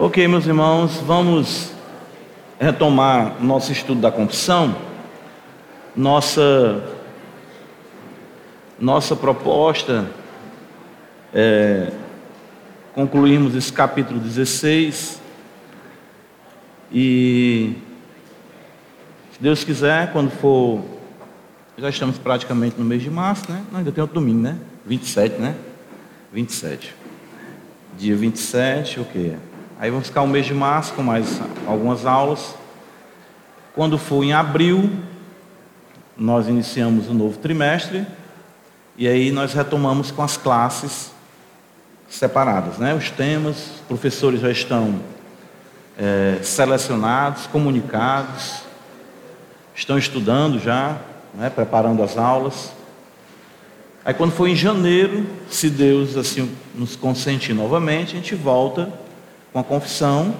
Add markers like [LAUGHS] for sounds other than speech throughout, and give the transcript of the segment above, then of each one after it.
Ok, meus irmãos, vamos retomar nosso estudo da confissão. Nossa, nossa proposta é concluirmos esse capítulo 16 e, se Deus quiser, quando for. Já estamos praticamente no mês de março, né? Não, ainda tem outro domingo, né? 27, né? 27. Dia 27, o quê? Aí vamos ficar o mês de março com mais algumas aulas. Quando for em abril, nós iniciamos o novo trimestre. E aí nós retomamos com as classes separadas, né? Os temas, os professores já estão é, selecionados, comunicados, estão estudando já, né? preparando as aulas. Aí quando for em janeiro, se Deus assim nos consentir novamente, a gente volta com a confissão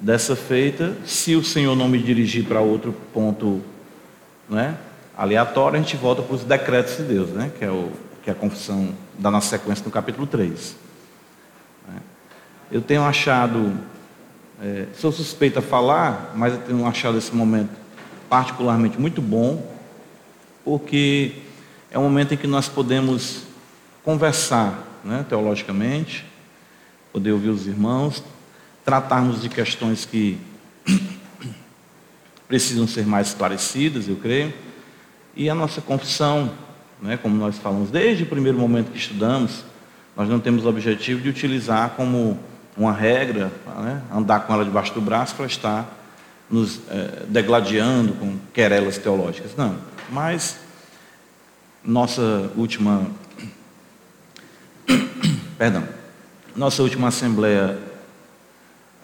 dessa feita. Se o Senhor não me dirigir para outro ponto né, aleatório, a gente volta para os decretos de Deus, né, que, é o, que é a confissão da nossa sequência no capítulo 3. Né. Eu tenho achado, é, sou suspeito a falar, mas eu tenho achado esse momento particularmente muito bom, porque é um momento em que nós podemos conversar né, teologicamente, poder ouvir os irmãos, tratarmos de questões que [COUGHS] precisam ser mais esclarecidas, eu creio, e a nossa confissão, né, como nós falamos desde o primeiro momento que estudamos, nós não temos o objetivo de utilizar como uma regra, né, andar com ela debaixo do braço para estar nos é, degladiando com querelas teológicas. Não, mas nossa última, [COUGHS] perdão, nossa última assembleia,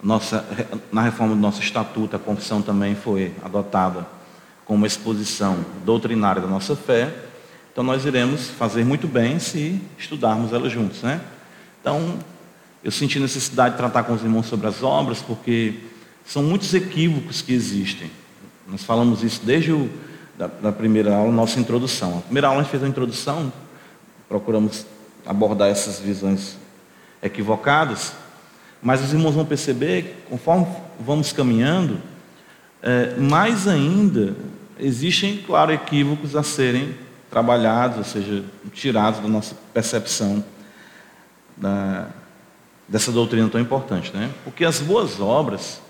nossa, na reforma do nosso estatuto, a confissão também foi adotada como exposição doutrinária da nossa fé. Então nós iremos fazer muito bem se estudarmos ela juntos, né? Então, eu senti necessidade de tratar com os irmãos sobre as obras, porque são muitos equívocos que existem. Nós falamos isso desde o, da, da primeira aula, nossa introdução. A primeira aula a gente fez a introdução, procuramos abordar essas visões equivocadas, mas os irmãos vão perceber que, conforme vamos caminhando, é, mais ainda existem, claro, equívocos a serem trabalhados, ou seja, tirados da nossa percepção da, dessa doutrina tão importante, né? Porque as boas obras,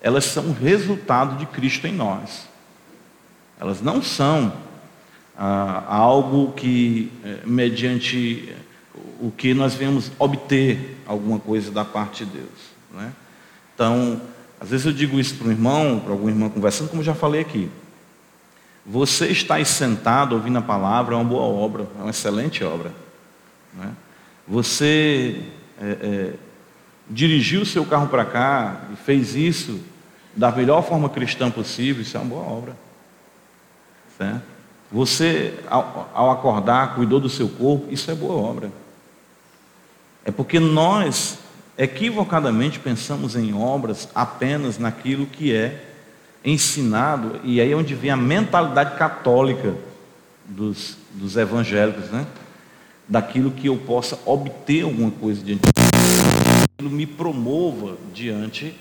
elas são resultado de Cristo em nós. Elas não são ah, algo que, eh, mediante o que nós viemos obter alguma coisa da parte de Deus. Né? Então, às vezes eu digo isso para um irmão, para algum irmão conversando, como já falei aqui. Você está sentado ouvindo a palavra é uma boa obra, é uma excelente obra. Né? Você é, é, dirigiu o seu carro para cá e fez isso da melhor forma cristã possível, isso é uma boa obra. Certo? Você, ao, ao acordar, cuidou do seu corpo, isso é boa obra. É porque nós equivocadamente pensamos em obras apenas naquilo que é ensinado, e aí é onde vem a mentalidade católica dos, dos evangélicos, né? daquilo que eu possa obter alguma coisa diante de me promova diante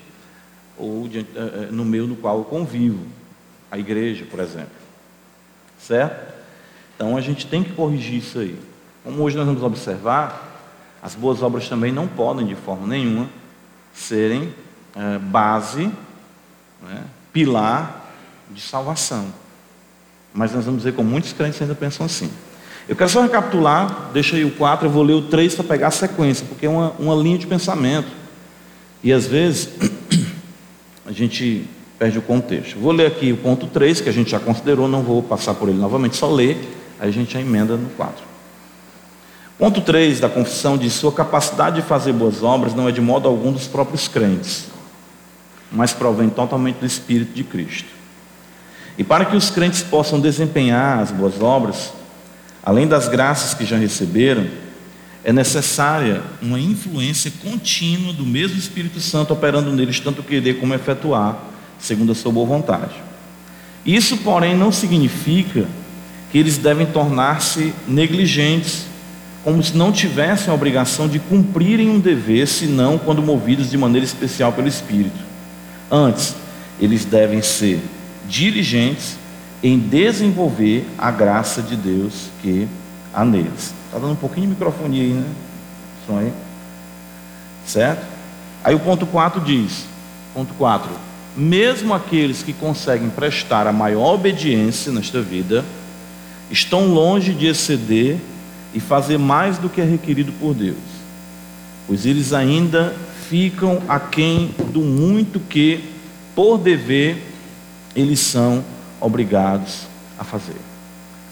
ou diante, eh, eh, no meio no qual eu convivo, a igreja, por exemplo. Certo? Então a gente tem que corrigir isso aí. Como hoje nós vamos observar, as boas obras também não podem, de forma nenhuma, serem é, base, né, pilar de salvação. Mas nós vamos ver como muitos crentes ainda pensam assim. Eu quero só recapitular, deixa aí o 4, eu vou ler o 3 para pegar a sequência, porque é uma, uma linha de pensamento. E às vezes [CLEARS THROAT] a gente perde o contexto. Vou ler aqui o ponto 3, que a gente já considerou, não vou passar por ele novamente, só ler, aí a gente já emenda no 4. Ponto 3 da confissão diz: sua capacidade de fazer boas obras não é de modo algum dos próprios crentes, mas provém totalmente do Espírito de Cristo. E para que os crentes possam desempenhar as boas obras, além das graças que já receberam, é necessária uma influência contínua do mesmo Espírito Santo operando neles, tanto querer como efetuar, segundo a sua boa vontade. Isso, porém, não significa que eles devem tornar-se negligentes como se não tivessem a obrigação de cumprirem um dever, senão quando movidos de maneira especial pelo Espírito. Antes, eles devem ser diligentes em desenvolver a graça de Deus que há neles. Está dando um pouquinho de microfone aí, né? Som aí. Certo? Aí o ponto 4 diz: ponto 4. Mesmo aqueles que conseguem prestar a maior obediência nesta vida, estão longe de exceder e fazer mais do que é requerido por Deus, pois eles ainda ficam aquém do muito que, por dever, eles são obrigados a fazer.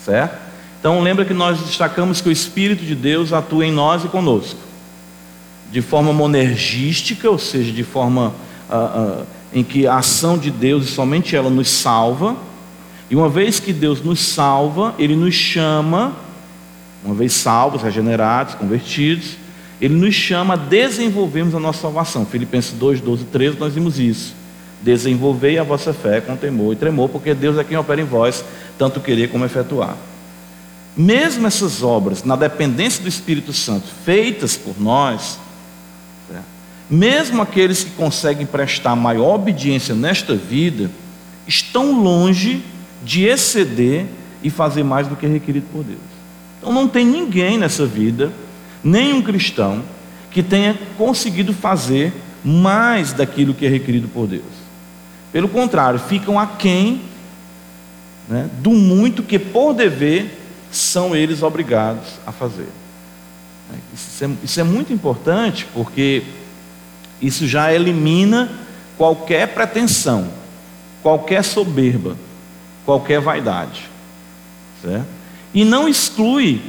Certo? Então lembra que nós destacamos que o Espírito de Deus atua em nós e conosco, de forma monergística, ou seja, de forma uh, uh, em que a ação de Deus e somente ela nos salva. E uma vez que Deus nos salva, Ele nos chama, uma vez salvos, regenerados, convertidos, Ele nos chama a desenvolvermos a nossa salvação. Filipenses 2, 12, 13, nós vimos isso. Desenvolvei a vossa fé com temor e tremor, porque Deus é quem opera em vós, tanto querer como efetuar. Mesmo essas obras, na dependência do Espírito Santo, feitas por nós, certo? mesmo aqueles que conseguem prestar maior obediência nesta vida, estão longe de exceder e fazer mais do que é requerido por Deus. Então não tem ninguém nessa vida, nenhum cristão, que tenha conseguido fazer mais daquilo que é requerido por Deus. Pelo contrário, ficam aquém né, do muito que, por dever, são eles obrigados a fazer. Isso é, isso é muito importante porque isso já elimina qualquer pretensão, qualquer soberba, qualquer vaidade. Certo? E não exclui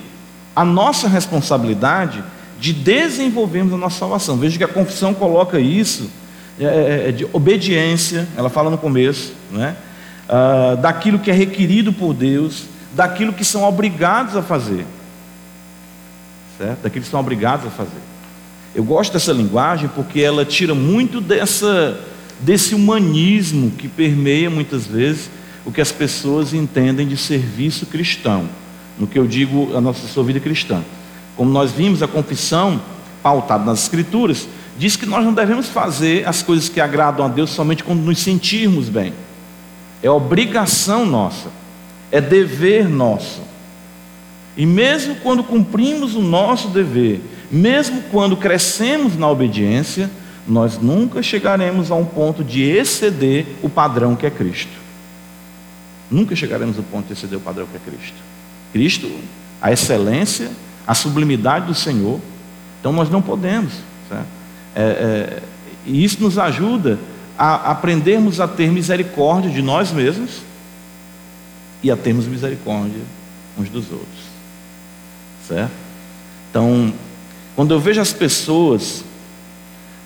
a nossa responsabilidade de desenvolvermos a nossa salvação. Veja que a confissão coloca isso é, é, é, de obediência, ela fala no começo, né? Ah, daquilo que é requerido por Deus, daquilo que são obrigados a fazer, certo? Daquilo que são obrigados a fazer. Eu gosto dessa linguagem porque ela tira muito dessa, desse humanismo que permeia muitas vezes o que as pessoas entendem de serviço cristão, no que eu digo a nossa sua vida cristã. Como nós vimos, a confissão, pautada nas Escrituras, diz que nós não devemos fazer as coisas que agradam a Deus somente quando nos sentirmos bem. É obrigação nossa, é dever nosso. E mesmo quando cumprimos o nosso dever, mesmo quando crescemos na obediência, nós nunca chegaremos a um ponto de exceder o padrão que é Cristo. Nunca chegaremos ao ponto de exceder o padrão que é Cristo. Cristo, a excelência, a sublimidade do Senhor. Então nós não podemos. É, é, e isso nos ajuda a aprendermos a ter misericórdia de nós mesmos e a termos misericórdia uns dos outros. Certo? Então, quando eu vejo as pessoas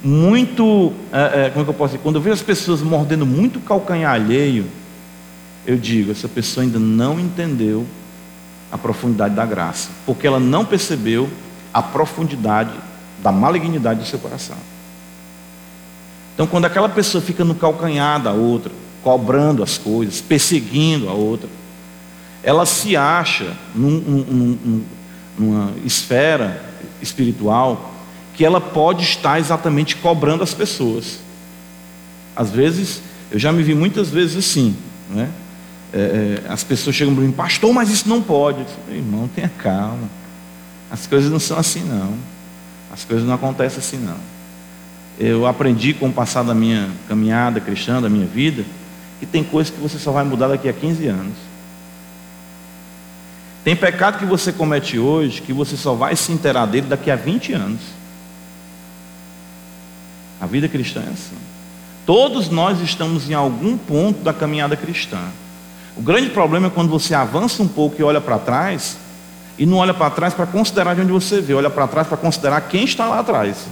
muito, é, é, como é que eu posso dizer? Quando eu vejo as pessoas mordendo muito calcanhar alheio, eu digo, essa pessoa ainda não entendeu a profundidade da graça, porque ela não percebeu a profundidade da malignidade do seu coração. Então, quando aquela pessoa fica no calcanhar da outra, cobrando as coisas, perseguindo a outra, ela se acha num, num, numa esfera espiritual que ela pode estar exatamente cobrando as pessoas. Às vezes, eu já me vi muitas vezes assim, né? É, é, as pessoas chegam para mim, pastor, mas isso não pode. Eu irmão, tenha calma. As coisas não são assim, não. As coisas não acontecem assim não. Eu aprendi com o passar da minha caminhada cristã, da minha vida, que tem coisas que você só vai mudar daqui a 15 anos. Tem pecado que você comete hoje que você só vai se inteirar dele daqui a 20 anos. A vida cristã é assim. Todos nós estamos em algum ponto da caminhada cristã. O grande problema é quando você avança um pouco e olha para trás e não olha para trás para considerar de onde você vê, olha para trás para considerar quem está lá atrás.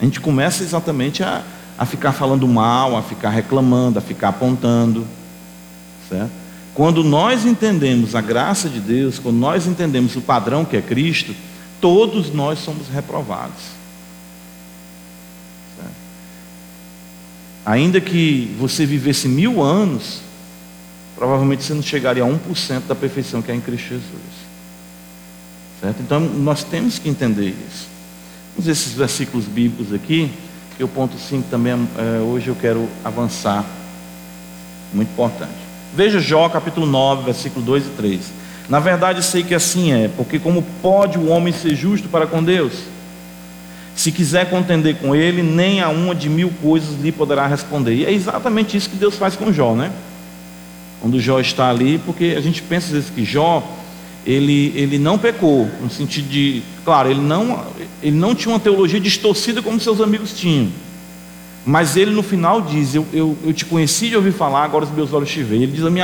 A gente começa exatamente a, a ficar falando mal, a ficar reclamando, a ficar apontando. Certo? Quando nós entendemos a graça de Deus, quando nós entendemos o padrão que é Cristo, todos nós somos reprovados. Certo? Ainda que você vivesse mil anos, provavelmente você não chegaria a 1% da perfeição que é em Cristo Jesus. Certo? Então nós temos que entender isso. Vamos ver esses versículos bíblicos aqui, que o ponto 5 também é, hoje eu quero avançar. Muito importante. Veja Jó capítulo 9, versículo 2 e 3. Na verdade sei que assim é, porque como pode o homem ser justo para com Deus? Se quiser contender com ele, nem a uma de mil coisas lhe poderá responder. E é exatamente isso que Deus faz com Jó, né? Quando Jó está ali, porque a gente pensa às vezes que Jó ele, ele não pecou, no sentido de, claro, ele não, ele não tinha uma teologia distorcida como seus amigos tinham. Mas ele no final diz: Eu, eu, eu te conheci de ouvir falar, agora os meus olhos te veem. Ele diz: Eu me,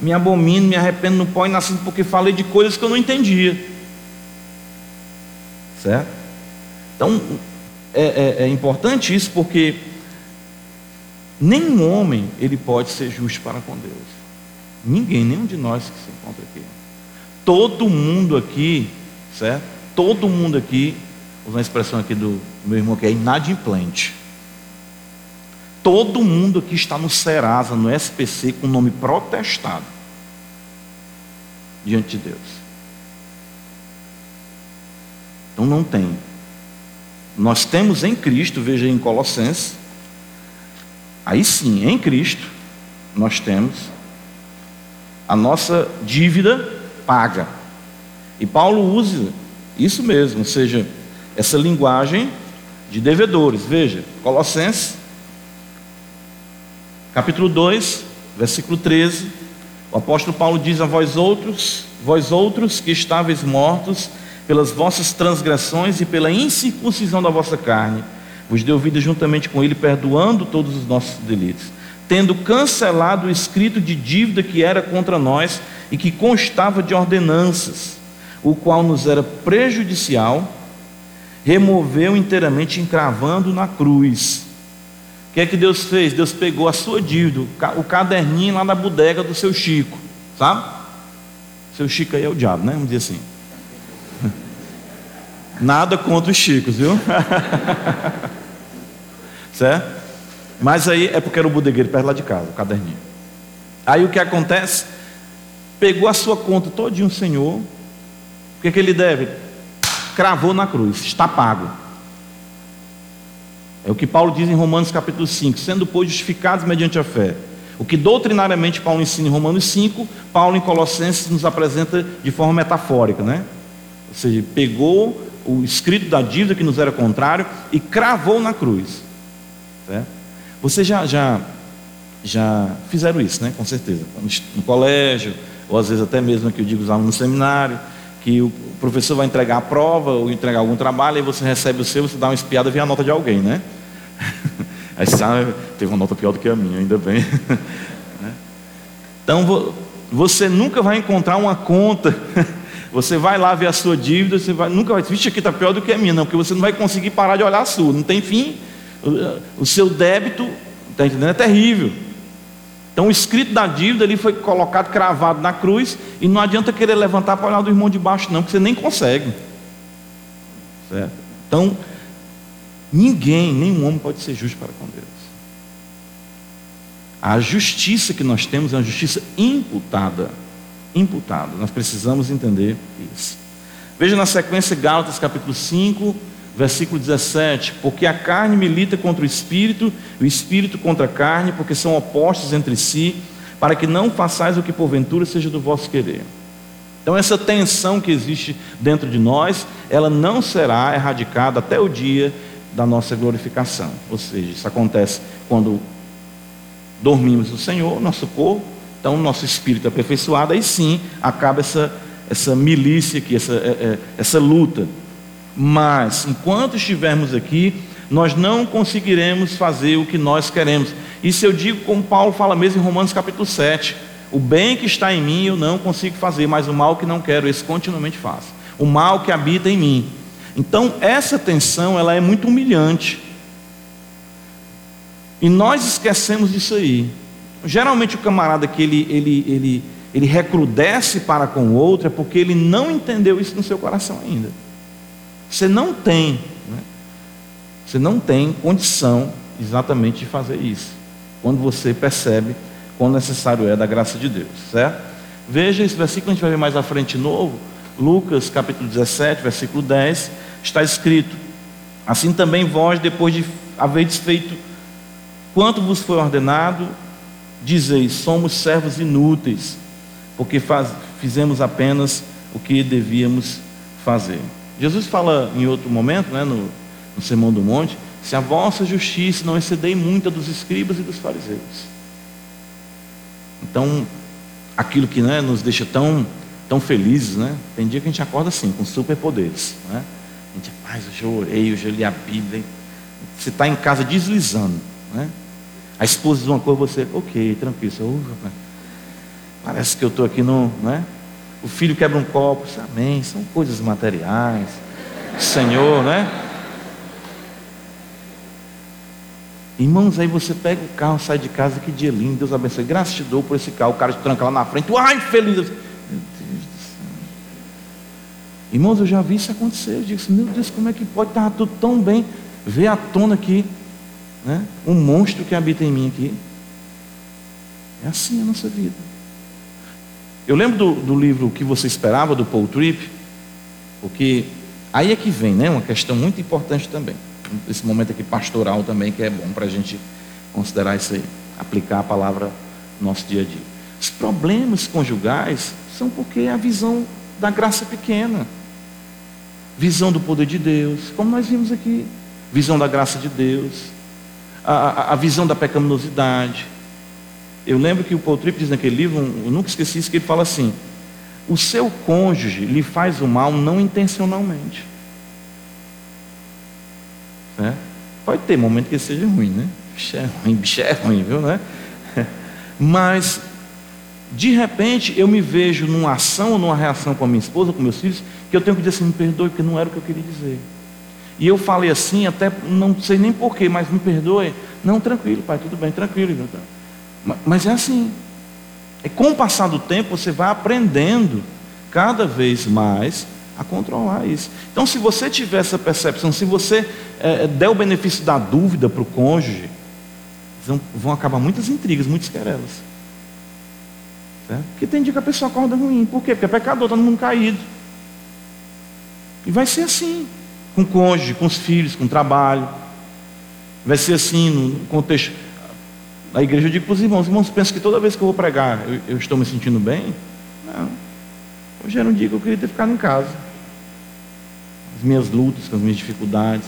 me abomino, me arrependo no pó e nascido porque falei de coisas que eu não entendia. Certo? Então, é, é, é importante isso porque nenhum homem ele pode ser justo para com Deus. Ninguém, nenhum de nós que se encontra aqui. Todo mundo aqui, certo? Todo mundo aqui, usando a expressão aqui do meu irmão que é inadimplente. Todo mundo aqui está no Serasa, no SPC, com nome protestado diante de Deus. Então não tem. Nós temos em Cristo, veja em Colossenses, aí sim, em Cristo, nós temos a nossa dívida paga. E Paulo usa isso mesmo, ou seja, essa linguagem de devedores. Veja, Colossenses, capítulo 2, versículo 13. O apóstolo Paulo diz a vós outros, vós outros que estáveis mortos pelas vossas transgressões e pela incircuncisão da vossa carne, vos deu vida juntamente com ele, perdoando todos os nossos delitos, tendo cancelado o escrito de dívida que era contra nós e que constava de ordenanças, o qual nos era prejudicial, removeu inteiramente, encravando na cruz. O que é que Deus fez? Deus pegou a sua dívida, o caderninho lá da bodega do seu Chico, sabe? Seu Chico aí é o diabo, né? Vamos dizer assim. [LAUGHS] Nada contra os Chicos, viu? [LAUGHS] certo? Mas aí é porque era o bodegueiro perto lá de casa, o caderninho. Aí o que acontece? pegou a sua conta todinho, Senhor. O que, é que ele deve? Cravou na cruz, está pago. É o que Paulo diz em Romanos capítulo 5, sendo pois justificados mediante a fé. O que doutrinariamente Paulo ensina em Romanos 5, Paulo em Colossenses nos apresenta de forma metafórica, né? Ou seja, pegou o escrito da dívida que nos era contrário e cravou na cruz. Certo? Você já, já, já fizeram isso, né? Com certeza. No colégio, ou às vezes até mesmo que eu digo os alunos no seminário, que o professor vai entregar a prova ou entregar algum trabalho, e você recebe o seu, você dá uma espiada e vê a nota de alguém, né? [LAUGHS] Aí sabe, teve uma nota pior do que a minha, ainda bem. [LAUGHS] Né? Então você nunca vai encontrar uma conta. [LAUGHS] Você vai lá ver a sua dívida, você vai, nunca vai, vixe, aqui está pior do que a minha, não, porque você não vai conseguir parar de olhar a sua, não tem fim. O, seu débito, está entendendo? É terrível. Então o escrito da dívida ali foi colocado cravado na cruz e não adianta querer levantar para olhar do irmão de baixo não, porque você nem consegue. Certo? Então, ninguém, nenhum homem pode ser justo para com Deus. A justiça que nós temos é uma justiça imputada. Imputada. Nós precisamos entender isso. Veja na sequência Gálatas capítulo 5, versículo 17: Porque a carne milita contra o espírito, o espírito contra a carne, porque são opostos entre si, para que não façais o que porventura seja do vosso querer. Então, essa tensão que existe dentro de nós, ela não será erradicada até o dia da nossa glorificação. Ou seja, isso acontece quando dormimos no Senhor, nosso corpo, então nosso espírito é aperfeiçoado, aí sim acaba essa, essa milícia aqui, essa, é, é, essa luta mas enquanto estivermos aqui, nós não conseguiremos fazer o que nós queremos. Isso eu digo como Paulo fala mesmo em Romanos capítulo 7. O bem que está em mim eu não consigo fazer, mas o mal que não quero, esse continuamente faço. O mal que habita em mim. Então, essa tensão, ela é muito humilhante. E nós esquecemos disso aí. Geralmente o camarada que ele, ele, ele, ele recrudesce para com o outro é porque ele não entendeu isso no seu coração ainda. Você não tem, né? você não tem condição exatamente de fazer isso. Quando você percebe quão necessário é da graça de Deus, certo? Veja esse versículo, a gente vai ver mais à frente novo, Lucas capítulo 17, versículo 10, está escrito: Assim também vós, depois de haveres feito quanto vos foi ordenado, dizeis: somos servos inúteis, porque faz, fizemos apenas o que devíamos fazer. Jesus fala em outro momento, né, no, no Sermão do Monte, se a vossa justiça não excedei muito a dos escribas e dos fariseus. Então, aquilo que né, nos deixa tão, tão felizes, né? Tem dia que a gente acorda assim, com superpoderes. Né? A gente, paz, eu já orei, eu já li a Bíblia. Você está em casa deslizando. Né? A esposa diz uma coisa, você, ok, tranquilo. Você, rapaz, parece que eu estou aqui no. Né? O filho quebra um copo, amém. São coisas materiais. Senhor, né? Irmãos, aí você pega o carro, sai de casa, que dia lindo, Deus abençoe. Graças te dou por esse carro, o cara te tranca lá na frente, ai, feliz. Meu Deus do céu. Irmãos, eu já vi isso acontecer. Eu digo assim, meu Deus, como é que pode estar tudo tão bem? Ver à tona aqui, né? um monstro que habita em mim aqui. É assim a nossa vida. Eu lembro do, do livro que você esperava, do Paul Tripp, porque aí é que vem, né? Uma questão muito importante também esse momento aqui pastoral também, que é bom para a gente considerar isso aí, aplicar a palavra no nosso dia a dia. Os problemas conjugais são porque a visão da graça é pequena, visão do poder de Deus, como nós vimos aqui, visão da graça de Deus, a, a, a visão da pecaminosidade. Eu lembro que o Paul Tripp diz naquele livro, eu nunca esqueci isso, que ele fala assim: o seu cônjuge lhe faz o mal não intencionalmente. Né? Pode ter momento que seja ruim, né? Bicho é ruim, bicho é ruim, viu, né? [LAUGHS] Mas, de repente, eu me vejo numa ação ou numa reação com a minha esposa, com meus filhos, que eu tenho que dizer assim, me perdoe, porque não era o que eu queria dizer. E eu falei assim, até não sei nem porquê, mas me perdoe. Não, tranquilo, pai, tudo bem, tranquilo. Mas é assim. É com o passar do tempo, você vai aprendendo cada vez mais a controlar isso. Então, se você tiver essa percepção, se você é, der o benefício da dúvida para o cônjuge, vão, acabar muitas intrigas, muitas querelas. Certo? Porque tem dia que a pessoa acorda ruim. Por quê? Porque é pecador, está todo mundo caído. E vai ser assim, com o cônjuge, com os filhos, com o trabalho. Vai ser assim no contexto. Na igreja eu digo para os irmãos, os irmãos pensam que toda vez que eu vou pregar eu, eu estou me sentindo bem? Não. Hoje era um dia que eu queria ter ficado em casa as minhas lutas, com as minhas dificuldades.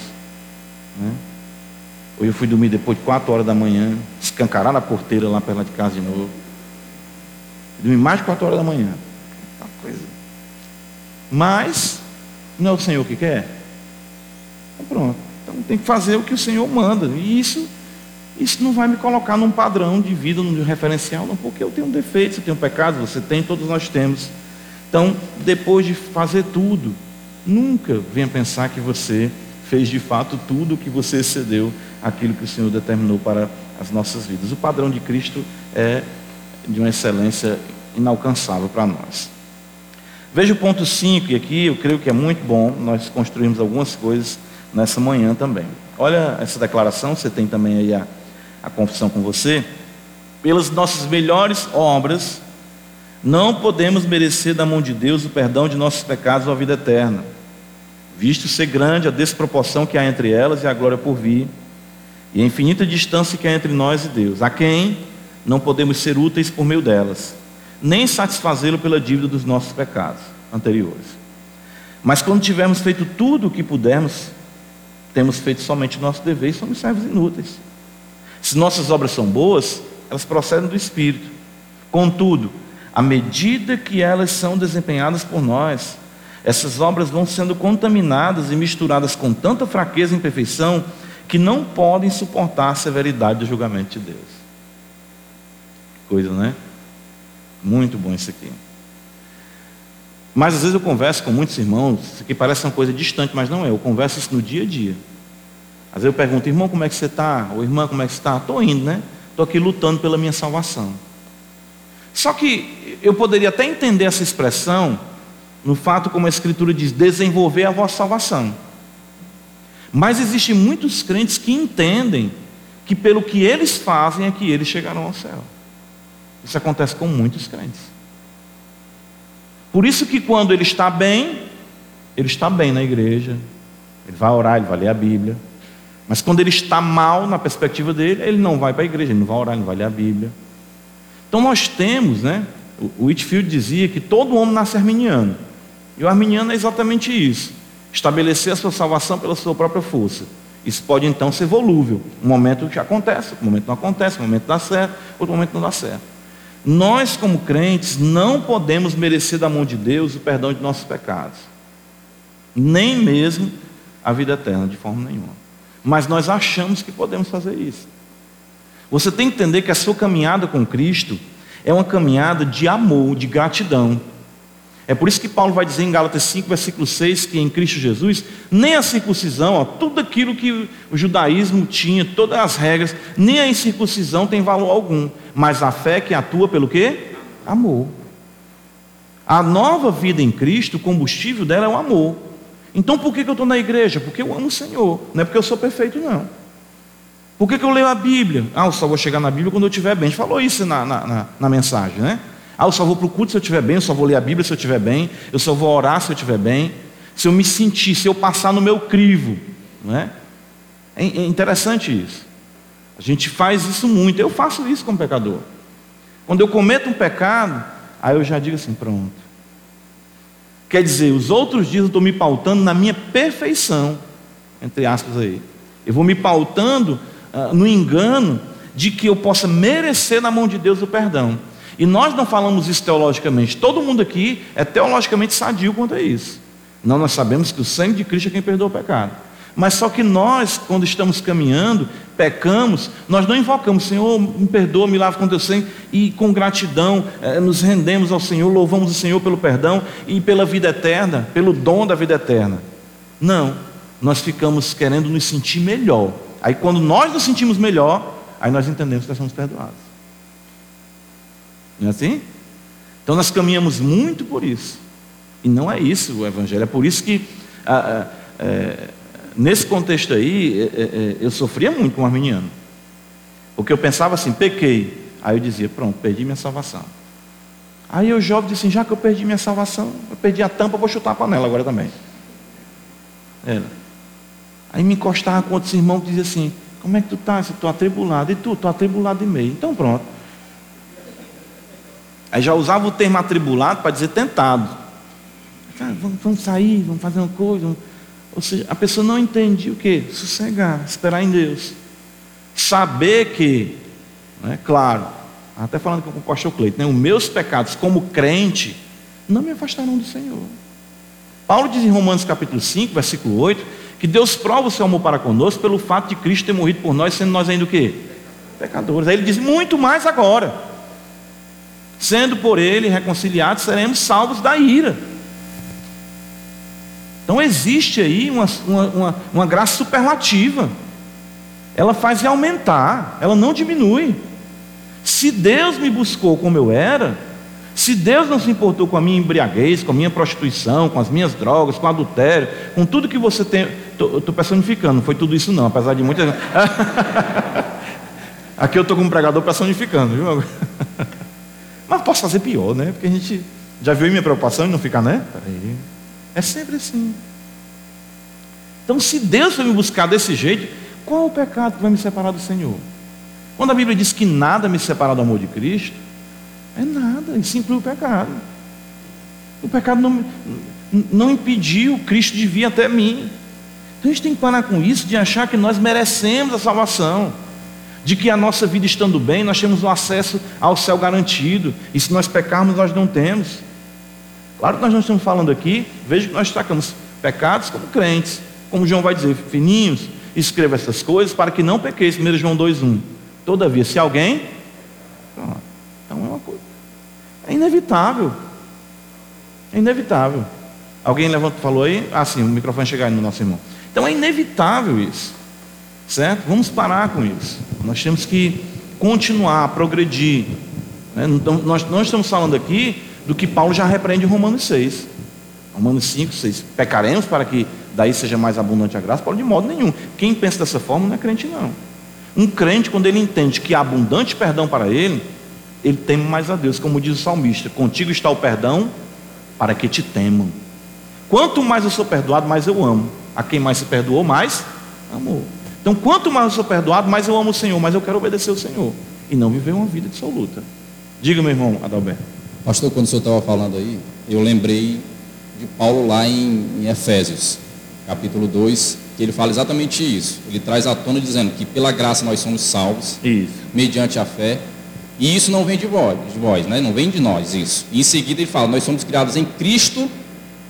Né? Ou eu fui dormir depois de quatro horas da manhã, escancarar a porteira lá perto de casa de novo. Dormi mais de quatro horas da manhã. Uma coisa. Mas, não é o Senhor que quer? Então pronto. Então tem que fazer o que o Senhor manda. E isso, isso não vai me colocar num padrão de vida, num referencial, não, porque eu tenho um defeito, eu tenho um pecado, você tem, todos nós temos. Então, depois de fazer tudo, Nunca venha pensar que você fez de fato tudo que você excedeu aquilo que o Senhor determinou para as nossas vidas. O padrão de Cristo é de uma excelência inalcançável para nós. Veja o ponto 5, e aqui eu creio que é muito bom nós construirmos algumas coisas nessa manhã também. Olha essa declaração, você tem também aí a, a confissão com você. Pelas nossas melhores obras, não podemos merecer da mão de Deus o perdão de nossos pecados ou a vida eterna visto ser grande a desproporção que há entre elas e a glória por vir, e a infinita distância que há entre nós e Deus, a quem não podemos ser úteis por meio delas, nem satisfazê-lo pela dívida dos nossos pecados anteriores. Mas quando tivermos feito tudo o que pudermos, temos feito somente o nosso dever e somos servos inúteis. Se nossas obras são boas, elas procedem do Espírito. Contudo, à medida que elas são desempenhadas por nós, essas obras vão sendo contaminadas e misturadas com tanta fraqueza e imperfeição que não podem suportar a severidade do julgamento de Deus. Coisa, né? Muito bom isso aqui. Mas às vezes eu converso com muitos irmãos, isso aqui parece uma coisa distante, mas não é. Eu converso isso no dia a dia. Às vezes eu pergunto, irmão, como é que você está? Ou irmã, como é que você está? Estou indo, né? Estou aqui lutando pela minha salvação. Só que eu poderia até entender essa expressão no fato, como a Escritura diz, desenvolver a vossa salvação. Mas existem muitos crentes que entendem que pelo que eles fazem é que eles chegarão ao céu. Isso acontece com muitos crentes. Por isso que quando ele está bem, ele está bem na igreja, ele vai orar, ele vai ler a Bíblia. Mas quando ele está mal na perspectiva dele, ele não vai para a igreja, ele não vai orar, ele não vai ler a Bíblia. Então nós temos, né? O Whitfield dizia que todo homem nasce arminiano. E o arminiano é exatamente isso: estabelecer a sua salvação pela sua própria força. Isso pode então ser volúvel. Um momento que acontece, um momento não acontece, um momento dá certo, outro momento não dá certo. Nós, como crentes, não podemos merecer da mão de Deus o perdão de nossos pecados, nem mesmo a vida eterna, de forma nenhuma. Mas nós achamos que podemos fazer isso. Você tem que entender que a sua caminhada com Cristo é uma caminhada de amor, de gratidão. É por isso que Paulo vai dizer em Gálatas 5, versículo 6, que em Cristo Jesus, nem a circuncisão, ó, tudo aquilo que o judaísmo tinha, todas as regras, nem a incircuncisão tem valor algum, mas a fé que atua pelo quê? Amor. A nova vida em Cristo, o combustível dela é o amor. Então por que eu estou na igreja? Porque eu amo o Senhor, não é porque eu sou perfeito, não. Por que, que eu leio a Bíblia? Ah, eu só vou chegar na Bíblia quando eu estiver bem. A gente falou isso na, na, na, na mensagem, né? Ah, eu só vou para o culto se eu estiver bem, eu só vou ler a Bíblia se eu estiver bem, eu só vou orar se eu estiver bem, se eu me sentir, se eu passar no meu crivo. Não é? é, é interessante isso. A gente faz isso muito, eu faço isso como pecador. Quando eu cometo um pecado, aí eu já digo assim: pronto. Quer dizer, os outros dias eu estou me pautando na minha perfeição, entre aspas aí. Eu vou me pautando uh, no engano de que eu possa merecer na mão de Deus o perdão. E nós não falamos isso teologicamente. Todo mundo aqui é teologicamente sadio quanto a isso. Não, nós sabemos que o sangue de Cristo é quem perdoa o pecado. Mas só que nós, quando estamos caminhando, pecamos, nós não invocamos, Senhor, me perdoa, me lava com teu sangue, e com gratidão eh, nos rendemos ao Senhor, louvamos o Senhor pelo perdão e pela vida eterna, pelo dom da vida eterna. Não, nós ficamos querendo nos sentir melhor. Aí quando nós nos sentimos melhor, aí nós entendemos que nós somos perdoados. Não é assim? Então nós caminhamos muito por isso. E não é isso o Evangelho. É por isso que, ah, ah, é, nesse contexto aí, é, é, é, eu sofria muito com o arminiano. Porque eu pensava assim, pequei. Aí eu dizia, pronto, perdi minha salvação. Aí o jovem disse assim, já que eu perdi minha salvação, eu perdi a tampa, vou chutar a panela agora também. Era. Aí me encostava com outros irmãos que diziam assim, como é que tu está? Estou atribulado. E tu? Estou atribulado de meio. Então pronto. Aí já usava o termo atribulado para dizer tentado. Cara, vamos, vamos, sair, vamos fazer uma coisa. Ou seja, a pessoa não entende o que? Sossegar, esperar em Deus. Saber que, né, claro, até falando com o pastor Cleito, né, os meus pecados como crente não me afastarão do Senhor. Paulo diz em Romanos capítulo 5, versículo 8, que Deus prova o seu amor para conosco pelo fato de Cristo ter morrido por nós, sendo nós ainda o quê? Pecadores. Aí ele diz, muito mais agora Sendo por ele reconciliados, seremos salvos da ira. Então existe aí uma, uma, uma, graça superlativa. Ela faz aumentar, ela não diminui. Se Deus me buscou como eu era, se Deus não se importou com a minha embriaguez, com a minha prostituição, com as minhas drogas, com o adultério, com tudo que você tem. Estou personificando, não foi tudo isso não, apesar de muitas. [LAUGHS] Aqui eu estou como pregador personificando, viu? [LAUGHS] Mas posso fazer pior, né? Porque a gente já viu minha preocupação e não fica, né? Peraí. É sempre assim. Então, se Deus foi me buscar desse jeito, qual o pecado que vai me separar do Senhor? Quando a Bíblia diz que nada me separa do amor de Cristo, é nada, isso inclui o pecado. O pecado não, não impediu Cristo de vir até mim. Então a gente tem que parar com isso, de achar que nós merecemos a salvação de que a nossa vida estando bem, nós temos o acesso ao céu garantido, e se nós pecarmos, nós não temos. Claro que nós não estamos falando aqui, veja que nós destacamos pecados como crentes, como João vai dizer, fininhos, escreva essas coisas para que não pequeis, 1 João 2,1. Todavia, se alguém. Então é uma coisa. É inevitável. É inevitável. Alguém levanta falou aí? Ah, sim, o microfone chegar aí no nosso irmão. Então é inevitável isso. Certo? Vamos parar com isso. Nós temos que continuar, progredir. Né? Então, nós não estamos falando aqui do que Paulo já repreende em Romanos 6. Romanos 5, 6. Pecaremos para que daí seja mais abundante a graça? Paulo, de modo nenhum. Quem pensa dessa forma não é crente, não. Um crente, quando ele entende que há abundante perdão para ele, ele teme mais a Deus, como diz o salmista: Contigo está o perdão para que te temam. Quanto mais eu sou perdoado, mais eu amo. A quem mais se perdoou, mais amou. Então, quanto mais eu sou perdoado, mais eu amo o Senhor, mas eu quero obedecer o Senhor e não viver uma vida dissoluta. Diga, meu irmão Adalberto. Pastor, quando o senhor estava falando aí, eu lembrei de Paulo lá em, em Efésios, capítulo 2, que ele fala exatamente isso. Ele traz à tona dizendo que pela graça nós somos salvos, isso. mediante a fé, e isso não vem de vós, de vós, né? não vem de nós, isso. E em seguida ele fala, nós somos criados em Cristo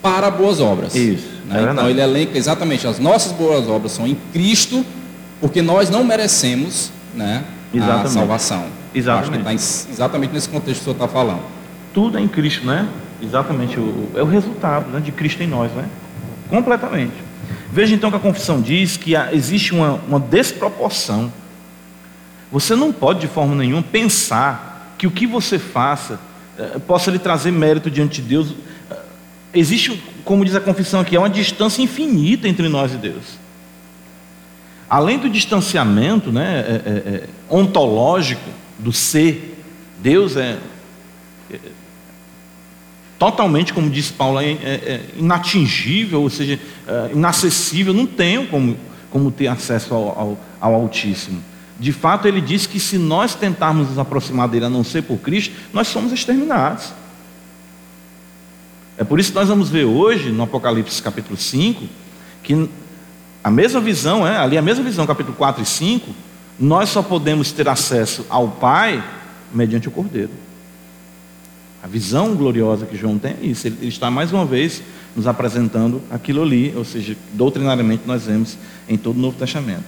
para boas obras. Isso. Né? É então ele elenca exatamente, as nossas boas obras são em Cristo, porque nós não merecemos né, a salvação. Exatamente. Acho que está exatamente nesse contexto que o senhor está falando. Tudo é em Cristo, né? Exatamente. O, é o resultado né, de Cristo em nós, né? Completamente. Veja então que a confissão diz que existe uma, uma desproporção. Você não pode, de forma nenhuma, pensar que o que você faça eh, possa lhe trazer mérito diante de Deus. Eh, existe, como diz a confissão aqui, é uma distância infinita entre nós e Deus. Além do distanciamento né, é, é, ontológico do ser, Deus é totalmente, como diz Paulo, é, é, é inatingível, ou seja, é, inacessível, não tenho como, como ter acesso ao, ao, ao, Altíssimo. De fato, ele diz que se nós tentarmos nos aproximar dele a não ser por Cristo, nós somos exterminados. É por isso que nós vamos ver hoje, no Apocalipse capítulo 5, que a mesma visão, é, ali a mesma visão, capítulo 4 e 5, nós só podemos ter acesso ao Pai mediante o Cordeiro. A visão gloriosa que João tem é isso. Ele, está mais uma vez nos apresentando aquilo ali, ou seja, doutrinariamente nós vemos em todo o Novo Testamento.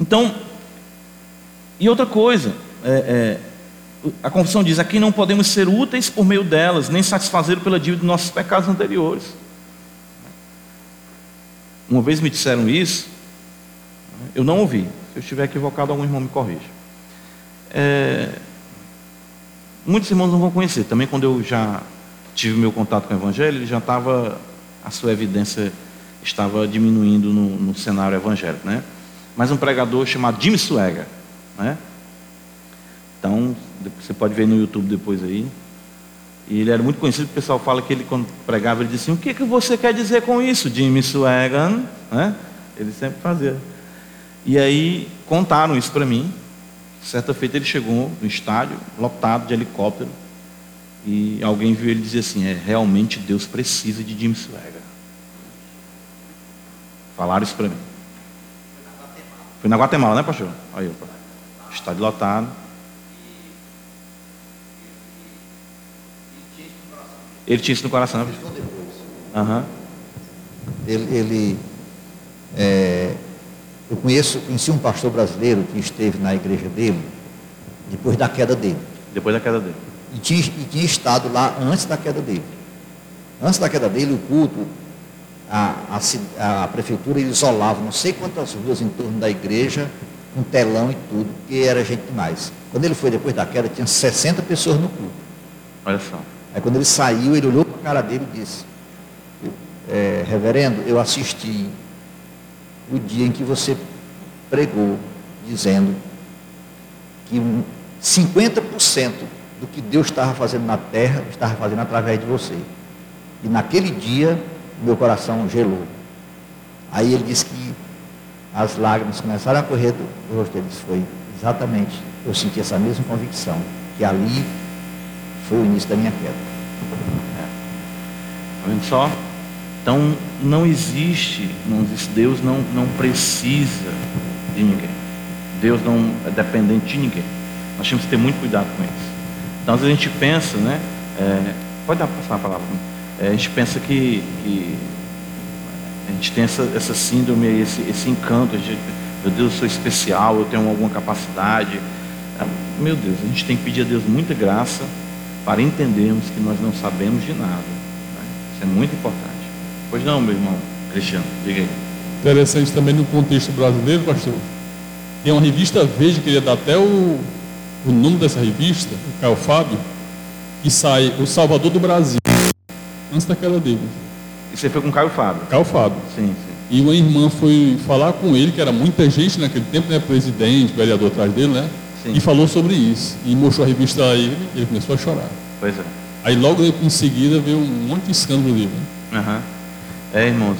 Então, e outra coisa, é, é, a confissão diz: aqui não podemos ser úteis por meio delas, nem satisfazer pela dívida de nossos pecados anteriores. Uma vez me disseram isso, eu não ouvi. Se eu estiver equivocado, algum irmão me corrija. É, Muitos irmãos não vão conhecer. Também quando eu já tive meu contato com o Evangelho, ele já estava, a sua evidência estava diminuindo no, no cenário evangélico, né? Mas um pregador chamado Jimmy Swagger, né? Então, você pode ver no YouTube depois aí. E ele era muito conhecido, o pessoal fala que ele, quando pregava, ele dizia assim, o que, que você quer dizer com isso, Jimmy Swagger? Né? Ele sempre fazia. E aí, contaram isso para mim, Certa feita ele chegou no estádio, lotado de helicóptero, e alguém viu ele dizer assim: é, realmente Deus precisa de Jim Swagger. Falaram isso para mim. Foi na Guatemala, né, pastor? Aí, opa. Estádio lotado. Ele tinha isso no coração, né? Uhum. Ele, ele é, eu conheço, conheci um pastor brasileiro que esteve na igreja dele depois da queda dele. Depois da queda dele. E tinha, e tinha estado lá antes da queda dele. Antes da queda dele, o culto, a, a, a prefeitura isolava não sei quantas ruas em torno da igreja, um telão e tudo, que era gente demais. Quando ele foi depois da queda, tinha 60 pessoas no culto. Olha só. Aí quando ele saiu, ele olhou para a cara dele e disse, é, reverendo, eu assisti o dia em que você pregou, dizendo que 50% do que Deus estava fazendo na terra, estava fazendo através de você. E naquele dia, meu coração gelou. Aí ele disse que as lágrimas começaram a correr do rosto dele. Foi exatamente, eu senti essa mesma convicção, que ali foi o início da minha queda. É. Só? Então, não existe, Deus não, não precisa de ninguém. Deus não é dependente de ninguém. Nós temos que ter muito cuidado com isso. Então, às vezes a gente pensa, né? É, pode dar passar a palavra. É, a gente pensa que, que, a gente tem essa, essa síndrome, esse, esse encanto meu Deus, eu sou especial, eu tenho alguma capacidade. Meu Deus, a gente tem que pedir a Deus muita graça para entendermos que nós não sabemos de nada. Né? Isso é muito importante. Pois não, meu irmão Cristiano, diga aí. Interessante também no contexto brasileiro, pastor. Tem uma revista Veja, queria dar até o, o número dessa revista, o Caio Fábio, que sai O Salvador do Brasil, antes da queda dele. E você foi com o Caio Fábio? Caio Fábio. Sim, sim. E uma irmã foi falar com ele, que era muita gente naquele tempo, né? Presidente, vereador atrás dele, né? Sim. E falou sobre isso. E mostrou a revista a ele, ele começou a chorar. Pois é. Aí logo em seguida veio um monte de escândalo ali. Né? Uhum. É, irmãos,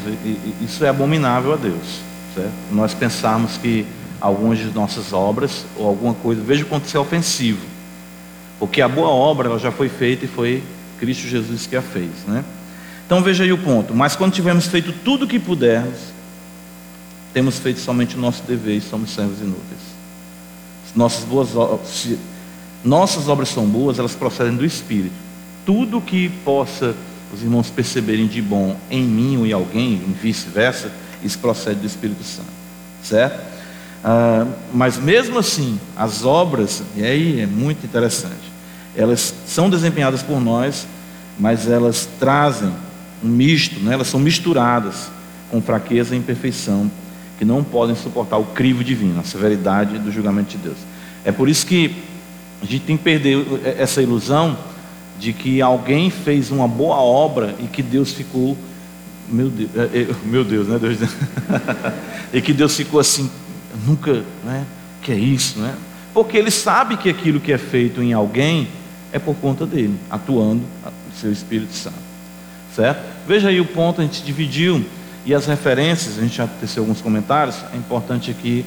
isso é abominável a Deus. Certo? Nós pensarmos que algumas de nossas obras ou alguma coisa, veja quanto isso é ofensivo. Porque a boa obra ela já foi feita e foi Cristo Jesus que a fez. Né? Então veja aí o ponto. Mas quando tivermos feito tudo o que pudermos, temos feito somente o nosso dever e somos servos inúteis. Nossas, boas, se nossas obras são boas, elas procedem do Espírito. Tudo que possa os irmãos perceberem de bom em mim ou em alguém, e vice-versa, isso procede do Espírito Santo, certo? Ah, mas mesmo assim, as obras, e aí é muito interessante, elas são desempenhadas por nós, mas elas trazem um misto, né? elas são misturadas com fraqueza e imperfeição, que não podem suportar o crivo divino, a severidade do julgamento de Deus. É por isso que a gente tem que perder essa ilusão de que alguém fez uma boa obra e que Deus ficou, meu Deus, é, é, meu Deus, né? Deus, [LAUGHS] e que Deus ficou assim, nunca, né? Que é isso, né? Porque ele sabe que aquilo que é feito em alguém é por conta dele, atuando seu Espírito Santo, certo? Veja aí o ponto, a gente dividiu e as referências, a gente já teceu alguns comentários, é importante aqui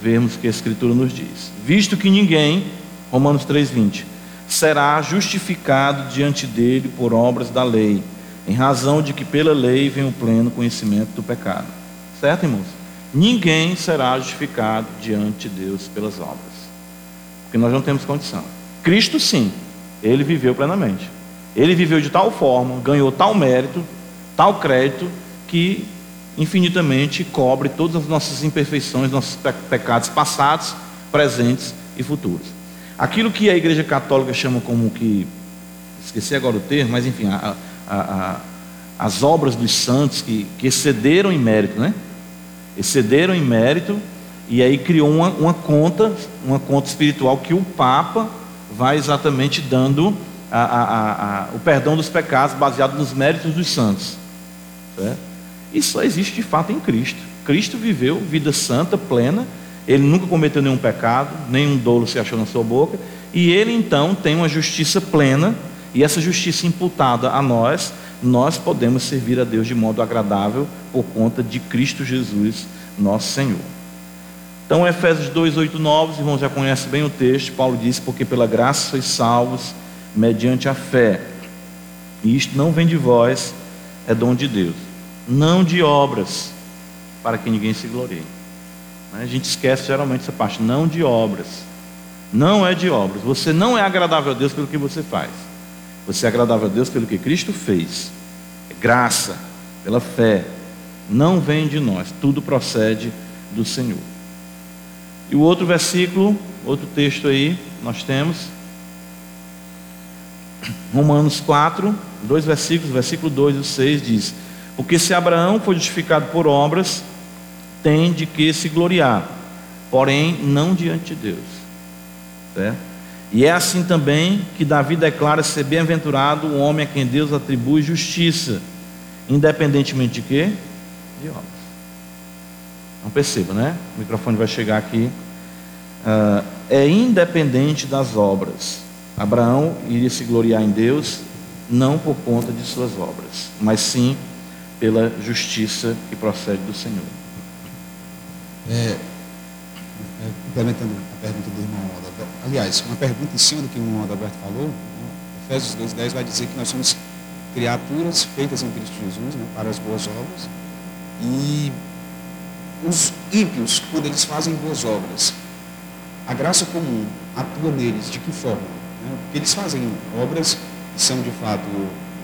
vermos o que a Escritura nos diz. Visto que ninguém, Romanos 3,20 será justificado diante dele por obras da lei, em razão de que pela lei vem o pleno conhecimento do pecado. Certo, irmãos? Ninguém será justificado diante de Deus pelas obras, porque nós não temos condição. Cristo, sim, ele viveu plenamente. Ele viveu de tal forma, ganhou tal mérito, tal crédito, que infinitamente cobre todas as nossas imperfeições, nossos pecados passados, presentes e futuros. Aquilo que a Igreja Católica chama como que, esqueci agora o termo, mas enfim, a, a, a, as obras dos santos que, que excederam em mérito, né? Excederam em mérito e aí criou uma, uma conta, uma conta espiritual que o Papa vai exatamente dando a, a, a, o perdão dos pecados baseado nos méritos dos santos. Certo? Isso só existe de fato em Cristo. Cristo viveu vida santa, plena, ele nunca cometeu nenhum pecado, nenhum dolo se achou na sua boca, e ele então tem uma justiça plena, e essa justiça imputada a nós, nós podemos servir a Deus de modo agradável por conta de Cristo Jesus, nosso Senhor. Então, Efésios 2, 8, 9, os irmãos já conhecem bem o texto, Paulo diz, porque pela graça sois salvos mediante a fé. E isto não vem de vós, é dom de Deus. Não de obras, para que ninguém se glorie. A gente esquece geralmente essa parte, não de obras. Não é de obras. Você não é agradável a Deus pelo que você faz. Você é agradável a Deus pelo que Cristo fez. É graça, pela fé. Não vem de nós, tudo procede do Senhor. E o outro versículo, outro texto aí, nós temos. Romanos 4, dois versículos, versículo 2 e 6 diz: Porque se Abraão foi justificado por obras, tem de que se gloriar, porém não diante de Deus. Certo? E é assim também que Davi declara ser bem-aventurado o homem a quem Deus atribui justiça, independentemente de quê? De obras. Não perceba, né? O microfone vai chegar aqui. Uh, é independente das obras. Abraão iria se gloriar em Deus não por conta de suas obras, mas sim pela justiça que procede do Senhor. É, é, complementando a pergunta do irmão Adalberto, aliás, uma pergunta em cima do que o irmão Adalberto falou, né? Efésios 2,10 vai dizer que nós somos criaturas feitas em Cristo Jesus, né, para as boas obras, e os ímpios, quando eles fazem boas obras, a graça comum atua neles de que forma? Né? Porque eles fazem obras que são de fato,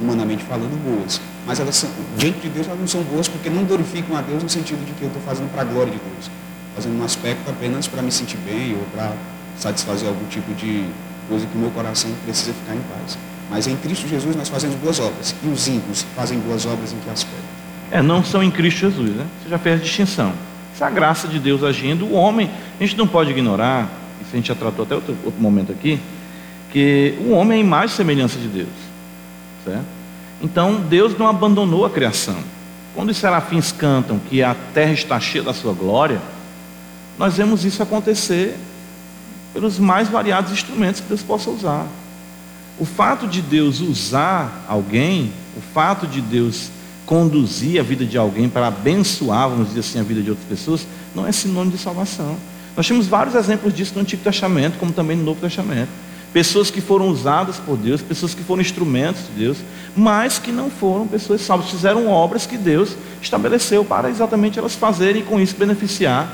humanamente falando, boas, mas elas são, diante de Deus elas não são boas porque não glorificam a Deus no sentido de que eu estou fazendo para a glória de Deus, fazendo um aspecto apenas para me sentir bem ou para satisfazer algum tipo de coisa que o meu coração precisa ficar em paz. Mas em Cristo Jesus nós fazemos boas obras. E os ímpios fazem boas obras em que aspecto? É, não são em Cristo Jesus, né? Você já fez a distinção. É a graça de Deus agindo, o homem, a gente não pode ignorar, isso a gente já tratou até outro, outro momento aqui, que o homem é a imagem e semelhança de Deus. Certo? Então Deus não abandonou a criação. Quando os serafins cantam que a terra está cheia da sua glória, nós vemos isso acontecer pelos mais variados instrumentos que Deus possa usar. O fato de Deus usar alguém, o fato de Deus conduzir a vida de alguém para abençoar, vamos dizer assim, a vida de outras pessoas, não é sinônimo de salvação. Nós temos vários exemplos disso no Antigo Testamento, como também no Novo Testamento. Pessoas que foram usadas por Deus, pessoas que foram instrumentos de Deus, mas que não foram pessoas salvas, fizeram obras que Deus estabeleceu para exatamente elas fazerem e com isso beneficiar,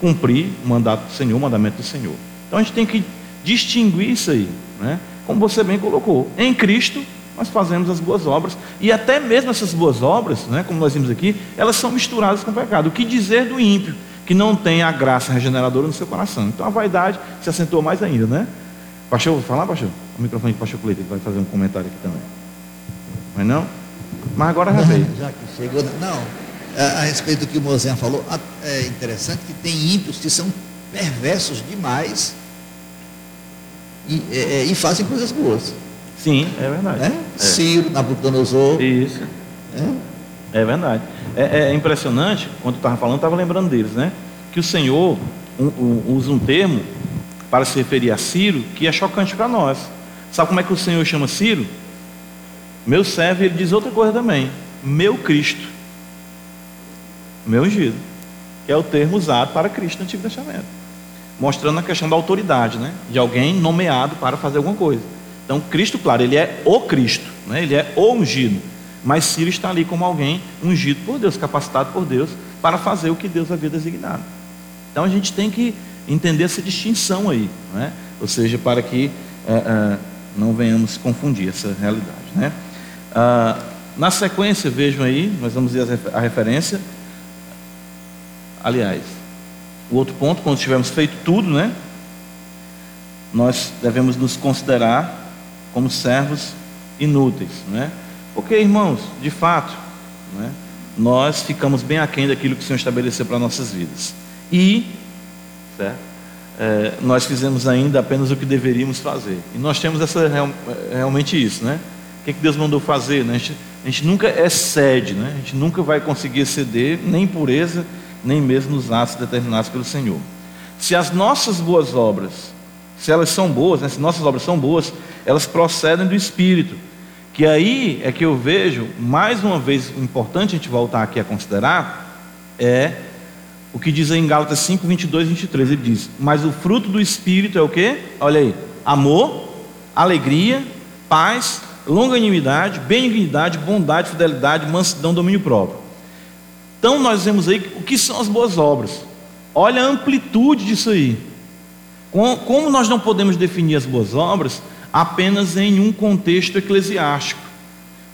cumprir o mandato do Senhor, o mandamento do Senhor. Então a gente tem que distinguir isso aí, né? como você bem colocou. Em Cristo nós fazemos as boas obras, e até mesmo essas boas obras, né, como nós vimos aqui, elas são misturadas com o pecado. O que dizer do ímpio? que não tem a graça regeneradora no seu coração. Então a vaidade se acentuou mais ainda, né? Pastor, vou falar, pastor? O microfone de pastor Cleiton, vai fazer um comentário aqui também. Mas não? Mas agora já veio. Já que chegou, não. A, a respeito do que o Mozen falou, é interessante que tem ímpios que são perversos demais e, é, é e fazem coisas boas. Sim, é verdade. É? É. Ciro, Nabucodonosor. Isso. É, é verdade. É, é impressionante, quando eu estava falando, estava lembrando deles, né? Que o Senhor um, um, usa um termo para se referir a Ciro que é chocante para nós. Sabe como é que o Senhor chama Ciro? Meu servo, ele diz outra coisa também. Meu Cristo. Meu ungido. Que é o termo usado para Cristo no Antigo Testamento. Mostrando a questão da autoridade, né? De alguém nomeado para fazer alguma coisa. Então, Cristo, claro, ele é o Cristo, né? ele é o ungido. Mas Ciro está ali como alguém ungido por Deus, capacitado por Deus, para fazer o que Deus havia designado. Então a gente tem que entender essa distinção aí, né? ou seja, para que uh, uh, não venhamos confundir essa realidade. Né? Uh, na sequência, vejam aí, nós vamos ver a referência. Aliás, o outro ponto, quando tivermos feito tudo, né? Nós devemos nos considerar como servos inúteis, né? Porque, irmãos, de fato, né, nós ficamos bem aquém daquilo que o Senhor estabeleceu para nossas vidas. E certo, é, nós fizemos ainda apenas o que deveríamos fazer. E nós temos essa, real, realmente isso, né? O que, que Deus mandou fazer? Né? A, gente, a gente nunca excede, né? a gente nunca vai conseguir exceder nem pureza, nem mesmo nos atos determinados pelo Senhor. Se as nossas boas obras, se elas são boas, né? se nossas obras são boas, elas procedem do Espírito que aí é que eu vejo, mais uma vez, importante a gente voltar aqui a considerar, é o que diz em Gálatas 5, 22 e 23. Ele diz: Mas o fruto do Espírito é o que? Olha aí: amor, alegria, paz, longanimidade, benignidade, bondade, fidelidade, mansidão, domínio próprio. Então nós vemos aí o que são as boas obras. Olha a amplitude disso aí. Como nós não podemos definir as boas obras, apenas em um contexto eclesiástico.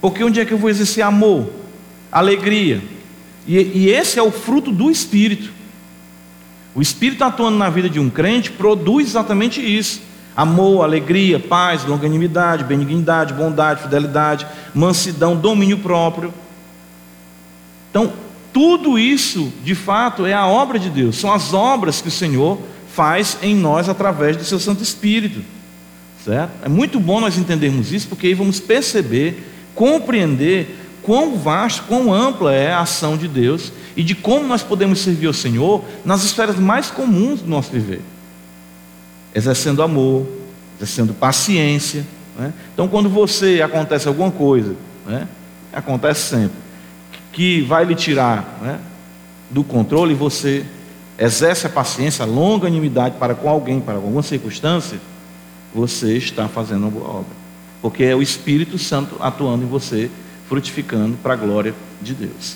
Porque onde é que eu vou exercer amor, alegria? E, e esse é o fruto do Espírito. O Espírito atuando na vida de um crente produz exatamente isso: amor, alegria, paz, longanimidade, benignidade, bondade, fidelidade, mansidão, domínio próprio. Então, tudo isso, de fato, é a obra de Deus, são as obras que o Senhor faz em nós através do seu Santo Espírito. Certo? É muito bom nós entendermos isso, porque aí vamos perceber, compreender quão vasta, quão ampla é a ação de Deus e de como nós podemos servir ao Senhor nas esferas mais comuns do nosso viver. Exercendo amor, exercendo paciência. Né? Então, quando você acontece alguma coisa, né? acontece sempre, que vai lhe tirar né? do controle, você exerce a paciência, a longanimidade para com alguém, para alguma circunstância, você está fazendo uma boa obra. Porque é o Espírito Santo atuando em você, frutificando para a glória de Deus.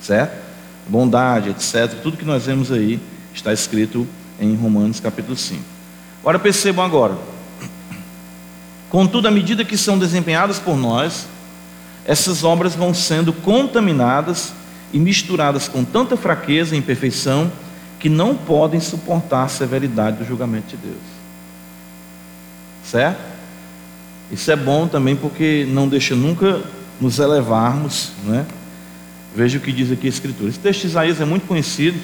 Certo? Bondade, etc. Tudo que nós vemos aí está escrito em Romanos capítulo 5. Agora percebam agora. Contudo, à medida que são desempenhadas por nós, essas obras vão sendo contaminadas e misturadas com tanta fraqueza e imperfeição que não podem suportar a severidade do julgamento de Deus. Certo? Isso é bom também porque não deixa nunca nos elevarmos, né? Veja o que diz aqui a Escritura. Esse texto de Isaías é muito conhecido.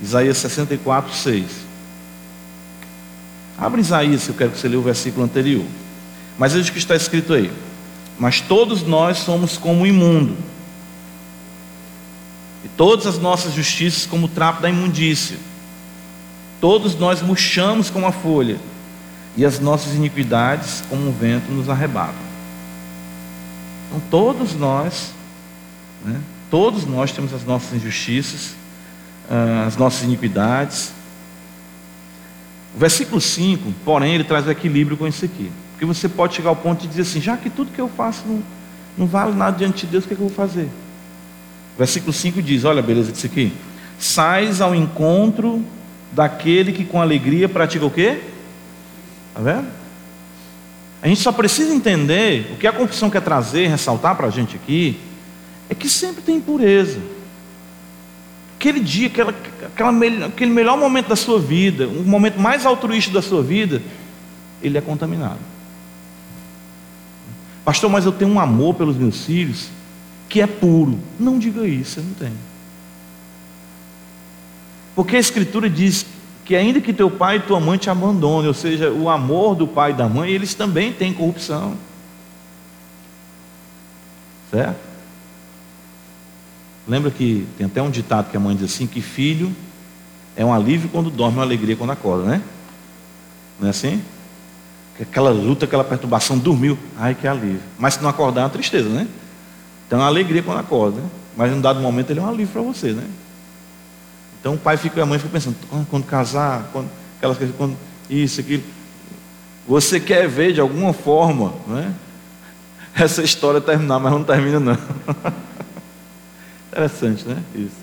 Isaías 64, 6. Abre Isaías, eu quero que você leia o versículo anterior. Mas veja o que está escrito aí. Mas todos nós somos como imundo. E todas as nossas justiças como o trapo da imundícia. Todos nós murchamos como a folha e as nossas iniquidades, como um vento, nos arrebatam. Então, todos nós, né, todos nós temos as nossas injustiças, ah, as nossas iniquidades. O versículo 5, porém, ele traz o equilíbrio com isso aqui. Porque você pode chegar ao ponto de dizer assim: já que tudo que eu faço não, não vale nada diante de Deus, o que, é que eu vou fazer? O versículo 5 diz: olha a beleza disso aqui. Sais ao encontro daquele que com alegria pratica o quê? Está vendo? A gente só precisa entender o que a confissão quer trazer, ressaltar para a gente aqui, é que sempre tem impureza. Aquele dia, aquela, aquela, aquele melhor momento da sua vida, o momento mais altruísta da sua vida, ele é contaminado. Pastor, mas eu tenho um amor pelos meus filhos que é puro. Não diga isso, você não tem. Porque a Escritura diz que ainda que teu pai e tua mãe te abandonem, ou seja, o amor do pai e da mãe, eles também têm corrupção. Certo? Lembra que tem até um ditado que a mãe diz assim, que filho é um alívio quando dorme, uma alegria quando acorda, né? Não é assim? Aquela luta, aquela perturbação, dormiu, ai que alívio. Mas se não acordar é uma tristeza, né? Então é uma alegria quando acorda, né? Mas em um dado momento ele é um alívio para você, né? Então o pai fica, a mãe fica pensando, quando, quando casar, quando, aquelas coisas, quando isso, aquilo. Você quer ver de alguma forma, né? [LAUGHS] Essa história terminar, mas não termina não. [LAUGHS] Interessante, né? Isso.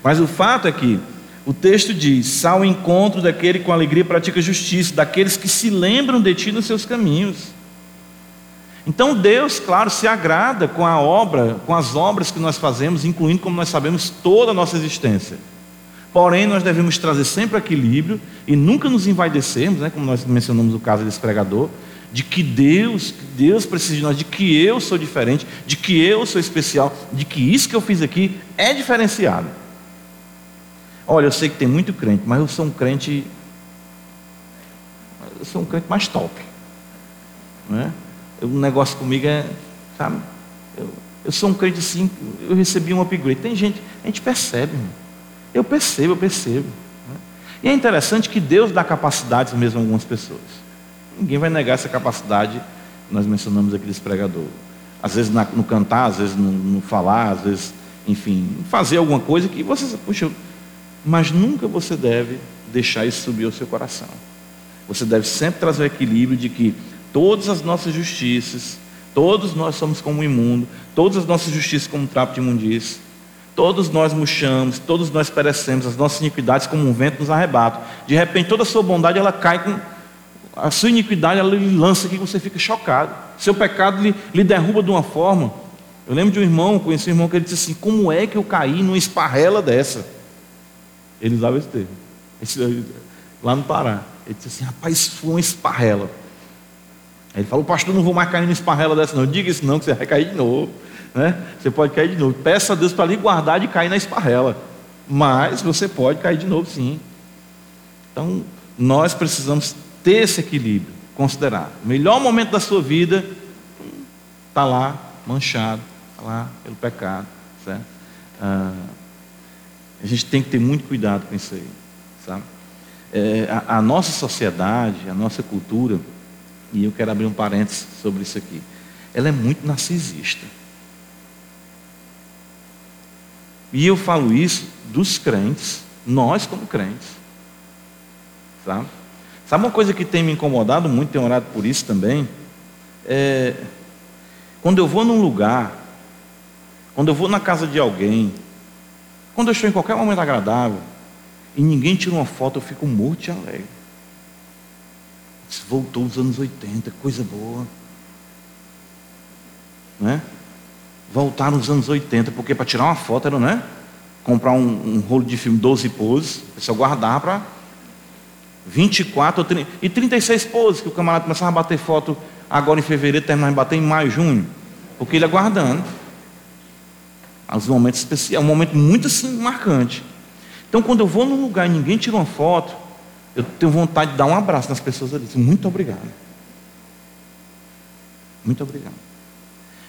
Mas o fato é que o texto diz: ao encontro daquele com alegria pratica justiça, daqueles que se lembram de ti nos seus caminhos. Então Deus, claro, se agrada com a obra, com as obras que nós fazemos, incluindo, como nós sabemos, toda a nossa existência. Porém, nós devemos trazer sempre equilíbrio e nunca nos envaidecermos, né, como nós mencionamos no caso desse pregador, de que Deus, Deus precisa de nós, de que eu sou diferente, de que eu sou especial, de que isso que eu fiz aqui é diferenciado. Olha, eu sei que tem muito crente, mas eu sou um crente, eu sou um crente mais top, né? O negócio comigo é, sabe? Eu, eu sou um crente assim, eu recebi um upgrade. Tem gente, a gente percebe, irmão. Eu percebo, eu percebo. Né? E é interessante que Deus dá capacidades mesmo a algumas pessoas. Ninguém vai negar essa capacidade que nós mencionamos aqui desse pregador. Às vezes no cantar, às vezes no, falar, às vezes, enfim, fazer alguma coisa que você, puxa, mas nunca você deve deixar isso subir ao seu coração. Você deve sempre trazer o equilíbrio de que todas as nossas justiças, todos nós somos como imundo, todas as nossas justiças como trapo de imundícia, Todos nós murchamos, todos nós perecemos, as nossas iniquidades como um vento nos arrebata. De repente toda a sua bondade ela cai com a sua iniquidade, ela lhe lança aqui, você fica chocado. Seu pecado lhe, lhe derruba de uma forma. Eu lembro de um irmão, conheci um irmão que ele disse assim: Como é que eu caí numa esparrela dessa? Ele usava esse termo, lá no Pará. Ele disse assim: Rapaz, foi uma esparrela. Aí ele falou: Pastor, não vou mais cair numa esparrela dessa, não. Diga isso não, que você vai cair de novo né? Você pode cair de novo. Peça a Deus para lhe guardar de cair na esparrela. Mas você pode cair de novo sim. Então, nós precisamos ter esse equilíbrio, considerar. O melhor momento da sua vida está lá, manchado, está lá pelo pecado. Certo? Ah, a gente tem que ter muito cuidado com isso aí. Sabe? É, a, a nossa sociedade, a nossa cultura, e eu quero abrir um parênteses sobre isso aqui, ela é muito narcisista. E eu falo isso dos crentes, nós como crentes. Sabe? Sabe uma coisa que tem me incomodado muito, tenho orado por isso também? É, quando eu vou num lugar, quando eu vou na casa de alguém, quando eu estou em qualquer momento agradável, e ninguém tira uma foto, eu fico morto e alegre. Voltou os anos 80, coisa boa. Né? Voltar nos anos 80, porque para tirar uma foto era, né? Comprar um, um rolo de filme 12 poses, só guardar para 24 30, e 36 poses, que o camarada começava a bater foto agora em fevereiro, terminava de bater em maio, junho, porque ele ia guardando. Os momentos especiais, um momento muito assim marcante. Então, quando eu vou num lugar e ninguém tira uma foto, eu tenho vontade de dar um abraço nas pessoas ali. Muito obrigado. Muito obrigado.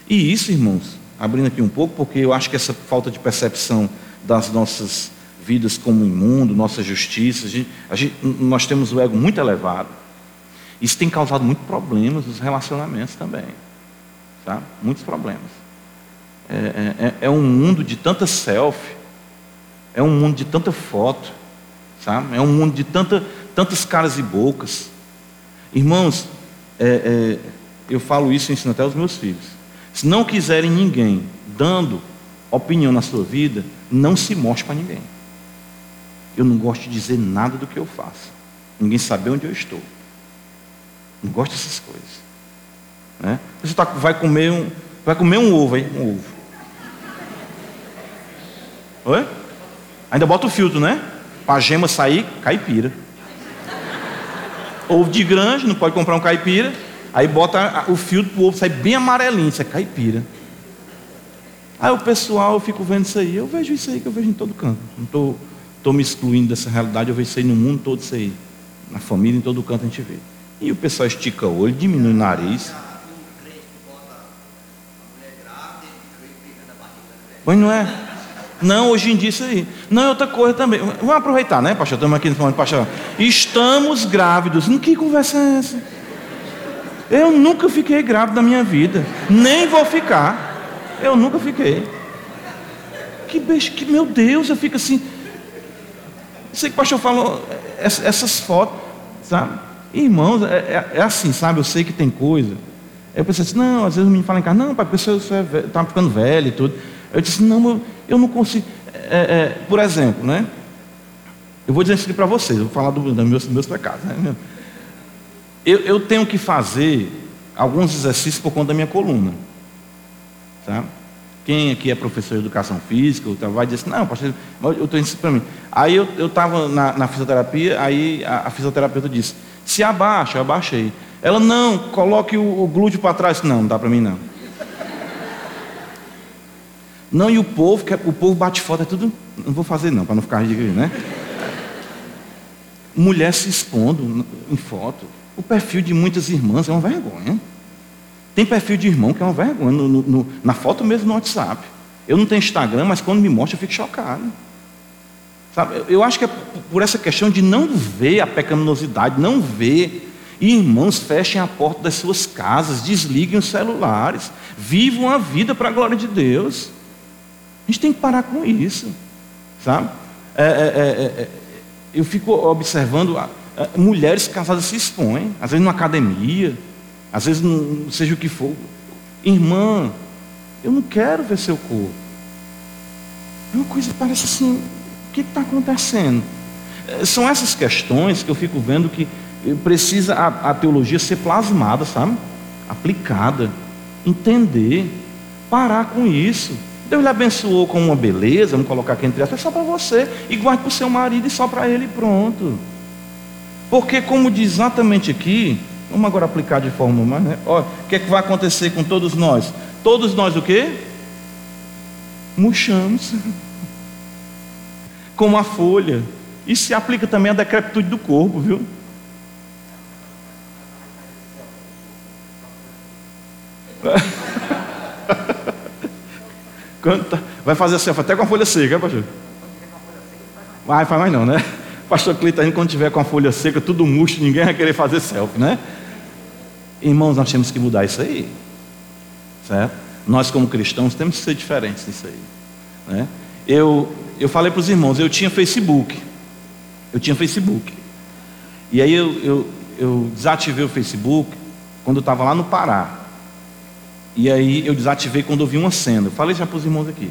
E isso, irmãos, abrindo aqui um pouco, porque eu acho que essa falta de percepção das nossas vidas como imundo, nossa justiça, a gente, a gente, nós temos o ego muito elevado. Isso tem causado muitos problemas nos relacionamentos também. Tá? Muitos problemas. É, é, é, é um mundo de tanta selfie, é um mundo de tanta foto, sabe? é um mundo de tanta, tantas caras e bocas. Irmãos, é, é, eu falo isso e ensino até aos meus filhos. Se não quiserem ninguém dando opinião na sua vida, não se mostre para ninguém. Eu não gosto de dizer nada do que eu faço. Ninguém sabe onde eu estou. Não gosto dessas coisas. Né? Você tá, vai comer um, vai comer um ovo aí, um ovo. Oi? Ainda bota o filtro, né? Para a gema sair, caipira. Ovo de grande, não pode comprar um caipira. Aí bota o filtro para o ovo sair bem amarelinho, isso é caipira. Aí o pessoal, eu fico vendo isso aí, eu vejo isso aí que eu vejo em todo canto. Não estou tô, tô me excluindo dessa realidade, eu vejo isso aí no mundo todo, isso aí. Na família, em todo canto a gente vê. E o pessoal estica o olho, diminui o nariz. Pois não é? Não, hoje em dia isso aí. Não é outra coisa também. Vamos aproveitar, né, pastor? Estamos aqui no momento, pastor. Estamos grávidos. Que conversa é essa? Eu nunca fiquei grávido na minha vida. Nem vou ficar. Eu nunca fiquei. Que beijo, que meu Deus, eu fico assim. Sei que o pastor falou, essas fotos, sabe? Irmãos, é, é, é, assim, sabe? Eu sei que tem coisa. Eu pensei assim, não, às vezes o menino fala em casa, não, pai, pessoa está ficando velho e tudo. Eu disse, não, eu, eu não consigo. É, é, por exemplo, né? Eu vou dizer isso aqui para vocês, eu vou falar dos do meus, meus pecados. Né? Eu, eu tenho que fazer alguns exercícios por conta da minha coluna. Sabe? Quem aqui é professor de educação física, vai dizer assim, não, pastor, eu estou isso para mim. Aí eu estava na, na, fisioterapia, aí a, a, fisioterapeuta disse, se abaixa, eu abaixei. Ela, não, coloque o, o glúteo para trás. Não, não dá para mim não. Não, e o povo, é, o povo bate foto, é tudo. Não vou fazer não, para não ficar ridículo, né? Mulher se expondo em foto. O perfil de muitas irmãs é uma vergonha. Tem perfil de irmão que é uma vergonha, no, no, na foto mesmo no WhatsApp. Eu não tenho Instagram, mas quando me mostra eu fico chocado. Sabe? Eu acho que é por essa questão de não ver a pecaminosidade, não ver. irmãos, fechem a porta das suas casas, desliguem os celulares, vivam a vida para a glória de Deus. A gente tem que parar com isso, sabe? É, é, é, é, é eu fico observando mulheres casadas se expõem, às vezes numa academia, às vezes, seja o que for. Irmã, eu não quero ver seu corpo. É uma coisa que parece assim: o que está acontecendo? É, são essas questões que eu fico vendo que precisa a, a teologia ser plasmada, sabe? Aplicada, entender, parar com isso. Deus lhe abençoou com uma beleza, vamos colocar aqui entre aspas, é só para você, e guarde para o seu marido e só para ele pronto. Porque, como diz exatamente aqui, Vamos agora aplicar de forma mais, né? Olha, o que é que vai acontecer com todos nós? Todos nós o quê? Murchamos. [LAUGHS] Como a folha. Isso se aplica também à decrepitude do corpo, viu? [LAUGHS] Tá, vai fazer selfie até com a folha seca, pastor? Vai, faz mais não, né? Pastor Cleiton, quando tiver com a folha seca, tudo murcho, ninguém vai querer fazer selfie, né? Irmãos, nós temos que mudar isso aí. Certo? Nós, como cristãos, temos que ser diferentes disso aí. Né? Eu, eu falei para os irmãos, eu tinha Facebook. Eu tinha Facebook. E aí eu, eu, eu desativei o Facebook quando eu estava lá no Pará. E aí eu desativei quando eu vi uma cena. Eu falei já para os irmãos aqui.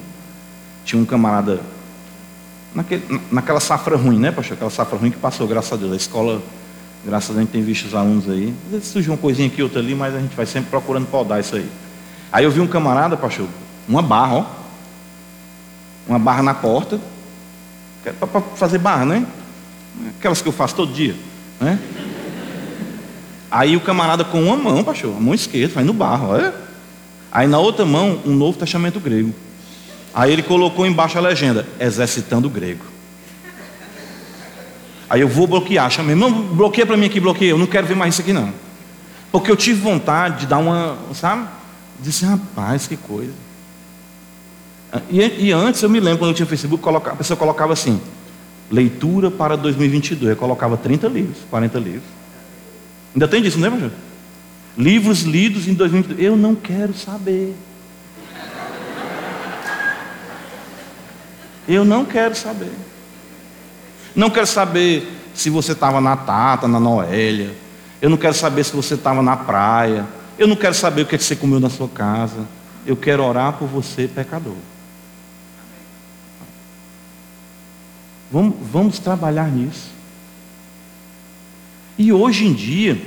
Tinha um camarada naquele, naquela safra ruim, né, pastor? Aquela safra ruim que passou, graças a Deus. A escola Graças a Deus a gente tem visto os alunos aí. Às vezes surge uma coisinha aqui, outra ali, mas a gente vai sempre procurando podar isso aí. Aí eu vi um camarada, pastor, uma barra, ó. Uma barra na porta. É para fazer barra, né? Aquelas que eu faço todo dia. Né? Aí o camarada com uma mão, pastor, a mão esquerda, vai no barro, olha. Aí na outra mão, um novo testamento grego. Aí ele colocou embaixo a legenda, exercitando o grego. Aí eu vou bloquear, chamei, não, bloqueia para mim aqui, bloqueia, eu não quero ver mais isso aqui não. Porque eu tive vontade de dar uma, sabe? Disse, rapaz, que coisa. E, e, antes eu me lembro quando eu tinha Facebook, coloca, a pessoa colocava assim, leitura para 2022, eu colocava 30 livros, 40 livros. Ainda tem disso, não é, pastor? Livros lidos em 2022. Eu não quero saber. Eu não quero saber. Não quero saber se você estava na Tata, na Noélia. Eu não quero saber se você estava na praia. Eu não quero saber o que, é que você comeu na sua casa. Eu quero orar por você, pecador. Vamos, vamos trabalhar nisso. E hoje em dia,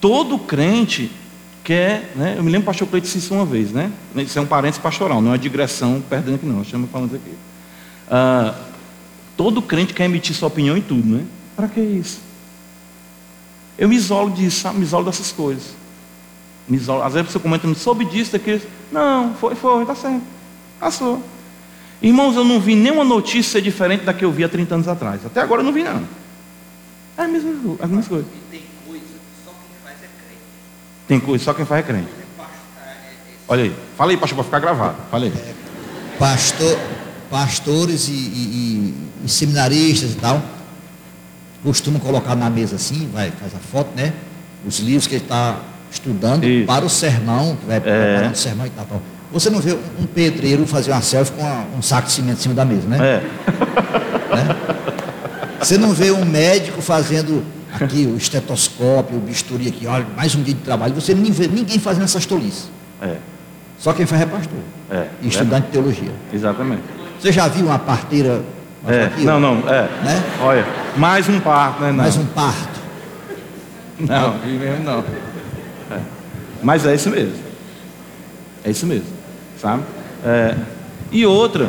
todo crente quer, né? Eu me lembro do pastor Cleito disse isso uma vez, né? Isso é um parênteses pastoral, não é digressão perdendo aqui não, chama falando aqui. Ah, todo crente quer emitir sua opinião em tudo, né? Para que isso? Eu me isolo disso, sabe? Me isolo dessas coisas. Me isolo. Às vezes você comenta, não soube disso, daquilo. Não, foi, foi, está certo. Passou. Irmãos, eu não vi nenhuma notícia diferente da que eu vi há 30 anos atrás. Até agora eu não vi, não. É a mesma, a mesma coisa. Tem coisa que só quem faz é crente. Tem coisa, só quem faz é crente. Olha aí. Fala aí, pastor, para ficar gravado. Fala aí. Pastor, pastores e, e- e- seminaristas e tal, costumam colocar na mesa assim, vai, faz a foto, né? Os livros que ele está estudando Isso. para o sermão, que vai preparando o sermão e tal, tal. Você não vê um pedreiro fazer uma selfie com uma- um saco de cimento em cima da mesa, né? É. Você não vê um médico fazendo aqui o estetoscópio, o bisturi aqui, olha, mais um dia de trabalho. Você nem vê ninguém fazendo essas tolices. É. Só quem faz é pastor É. e estudante de teologia. Exatamente. Você já viu uma parteira É. aqui, Não, ó, não, é. né? Olha, mais um parto, né? Não. mais um parto? Não, vi mesmo não. É. Mas é isso mesmo. É isso mesmo. Sabe? É, E outra,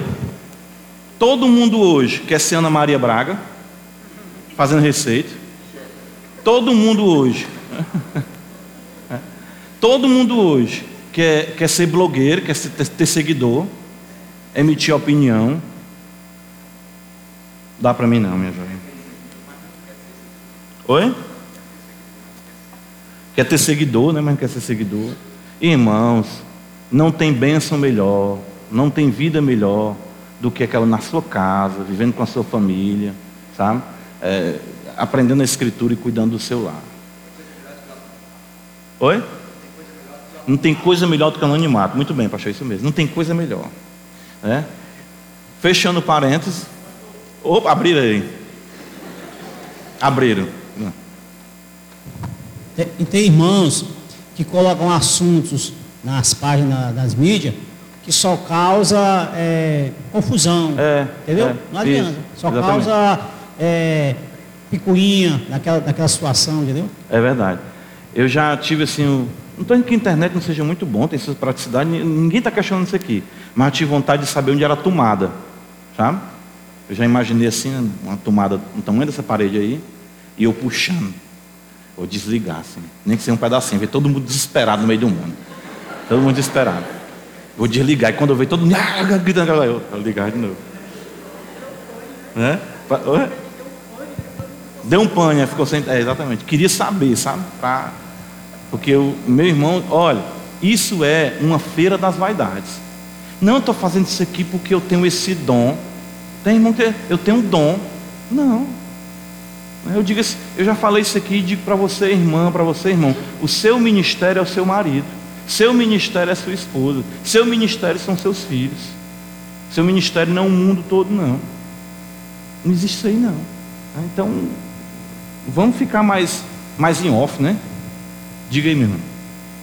todo mundo hoje quer ser Ana Maria Braga, fazendo receita. Todo mundo hoje. [LAUGHS] É. Todo mundo hoje quer, quer ser blogueiro, quer ser- ter, ter seguidor, emitir opinião. Dá pra mim não, minha jovem. Oi? Quer ter seguidor, né? Mas não quer ser seguidor. Irmãos, não tem bênção melhor, não tem vida melhor do que aquela na sua casa, vivendo com a sua família, sabe? É, aprendendo a escritura e cuidando do seu lar. Oi? Não tem coisa melhor do que anonimato. Muito bem, pastor, isso mesmo. Não tem coisa melhor. Né? Fechando parênteses. Opa, abriram aí. Abriram. Tem, e tem irmãos que colocam assuntos nas páginas das mídias que só causa é, confusão. É, entendeu? é, Não adianta. isso, só exatamente. causa é, picuinha naquela, naquela situação, entendeu? É verdade. Eu já tive assim, um- não estou dizendo que a internet não seja muito bom, tem sua praticidade, ni- ninguém está questionando isso aqui. Mas tive vontade de saber onde era a tomada, sabe? Eu já imaginei assim, uma tomada no tamanho dessa parede aí, e eu puxando. Vou desligar, assim, nem que seja um pedacinho, ver todo mundo desesperado no meio do mundo. Todo mundo desesperado. Vou desligar, e quando eu ver todo mundo ah, gritando, eu vou ligar de novo. Né? Deu um pane, ficou sem. É, exatamente. Queria saber, sabe? Pra... Porque o meu irmão, olha, isso é uma feira das vaidades. Não estou fazendo isso aqui porque eu tenho esse dom. Tem irmão que eu tenho um dom. Não. Eu digo assim, eu já falei isso aqui e digo para você, irmã, para você, irmão, o seu ministério é o seu marido, seu ministério é sua esposa, seu ministério são seus filhos. Seu ministério não é o mundo todo, não. Não existe isso aí não. Então, vamos ficar mais, mais em off, né? Diga aí, irmão.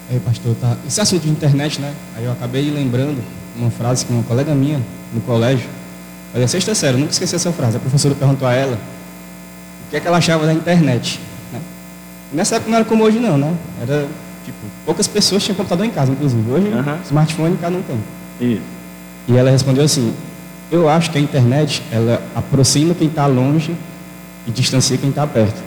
Aí, pastor, tá. Esse assunto de internet, né? Aí eu acabei lembrando uma frase que uma colega minha no colégio, olha, sexta série, nunca esqueci essa frase. A professora perguntou a ela o que é que ela achava da internet. Né? Nessa época não era como hoje, não, né? Era tipo, poucas pessoas tinham computador em casa, inclusive. Hoje, Aham. smartphone cada um tem. Isso. E ela respondeu assim: Eu acho que a internet ela aproxima quem está longe e distancia quem está perto.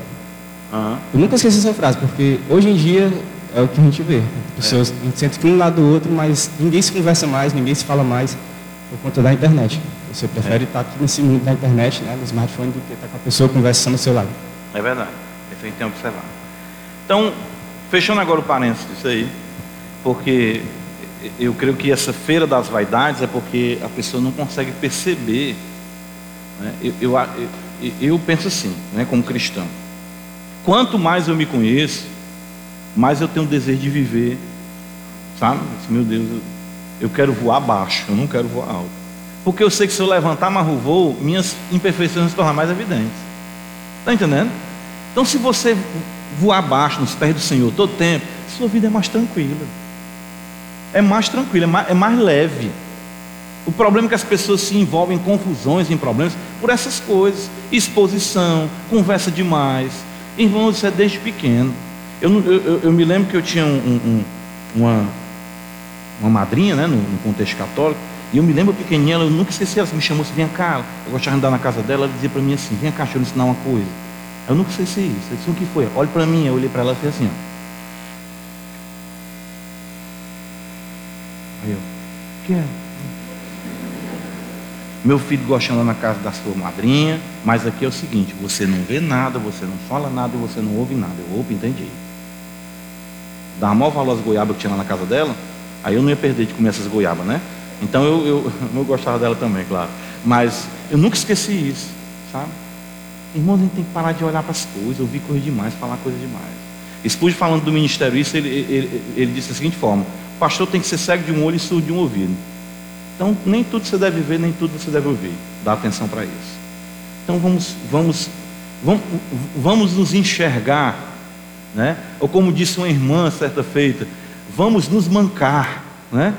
Aham. Eu nunca esqueci essa frase, porque hoje em dia é o que a gente vê. Pessoas, A gente um lado do outro, mas ninguém se conversa mais, ninguém se fala mais por conta da internet. Você prefere estar aqui nesse mundo da internet, né, no smartphone, do que estar com a pessoa conversando ao seu lado. É verdade. Isso a gente tem que observar. Então, fechando agora o parênteses disso aí, porque eu creio que essa feira das vaidades é porque a pessoa não consegue perceber. né? Eu, eu, eu, eu penso assim, né, como cristão. Quanto mais eu me conheço, mais eu tenho o desejo de viver, sabe? Meu Deus, eu quero voar baixo, eu não quero voar alto. Porque eu sei que se eu levantar mais o voo, minhas imperfeições vão se tornar mais evidentes. Está entendendo? Então, se você voar baixo nos pés do Senhor todo tempo, sua vida é mais tranquila. É mais tranquila, é mais, é mais leve. O problema é que as pessoas se envolvem em confusões, em problemas, por essas coisas. Exposição, conversa demais. Irmãos, isso é desde pequeno. Eu, eu, eu me lembro que eu tinha um, um, uma, uma madrinha, né, no, no contexto católico, e eu me lembro pequenininha, eu nunca esqueci, ela me chamou assim, vem cá, eu gostava de andar na casa dela, ela dizia para mim assim, vem cá, deixa eu ensinar uma coisa. Eu nunca esqueci isso. Eu disse, o que foi? Olhe para mim, eu olhei para ela e fiz assim, ó. Aí eu, o que é? Meu filho gosta de andar na casa da sua madrinha, mas aqui é o seguinte, você não vê nada, você não fala nada e você não ouve nada. Eu, opa, entendi. Dava maior valor às goiabas que tinha lá na casa dela, aí eu não ia perder de comer essas goiabas, né? Então eu, eu, [LAUGHS] eu gostava dela também, claro. Mas eu nunca esqueci isso, sabe? Irmãos, a gente tem que parar de olhar para as coisas, ouvir coisa demais, falar coisa demais. Expus falando do ministério isso, ele, ele, ele disse da seguinte forma: o pastor tem que ser cego de um olho e surdo de um ouvido. Então, nem tudo você deve ver, nem tudo você deve ouvir. Dá atenção para isso. Então, vamos, vamos, vamos, vamos nos enxergar, né? Ou como disse uma irmã certa feita, vamos nos mancar, né?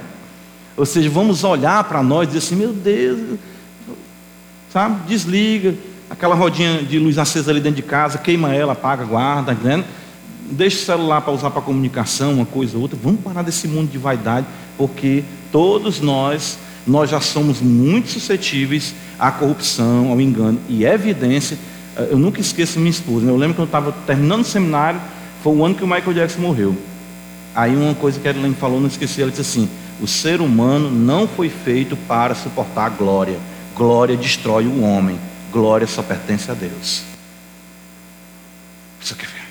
Ou seja, vamos olhar para nós e dizer assim: meu Deus, sabe? Desliga aquela rodinha de luz acesa ali dentro de casa, queima ela, apaga, guarda, né? deixa o celular para usar para comunicação, uma coisa ou outra. Vamos parar desse mundo de vaidade, porque todos nós, nós já somos muito suscetíveis à corrupção, ao engano. E evidência, eh, eu nunca esqueço minha esposa. Né? Eu lembro que eu estava terminando o seminário, foi o ano que o Michael Jackson morreu. Aí uma coisa que a Ellen falou, não esqueci, ela disse assim: o ser humano não foi feito para suportar a glória. Glória destrói o homem. Glória só pertence a Deus. Isso quer ver?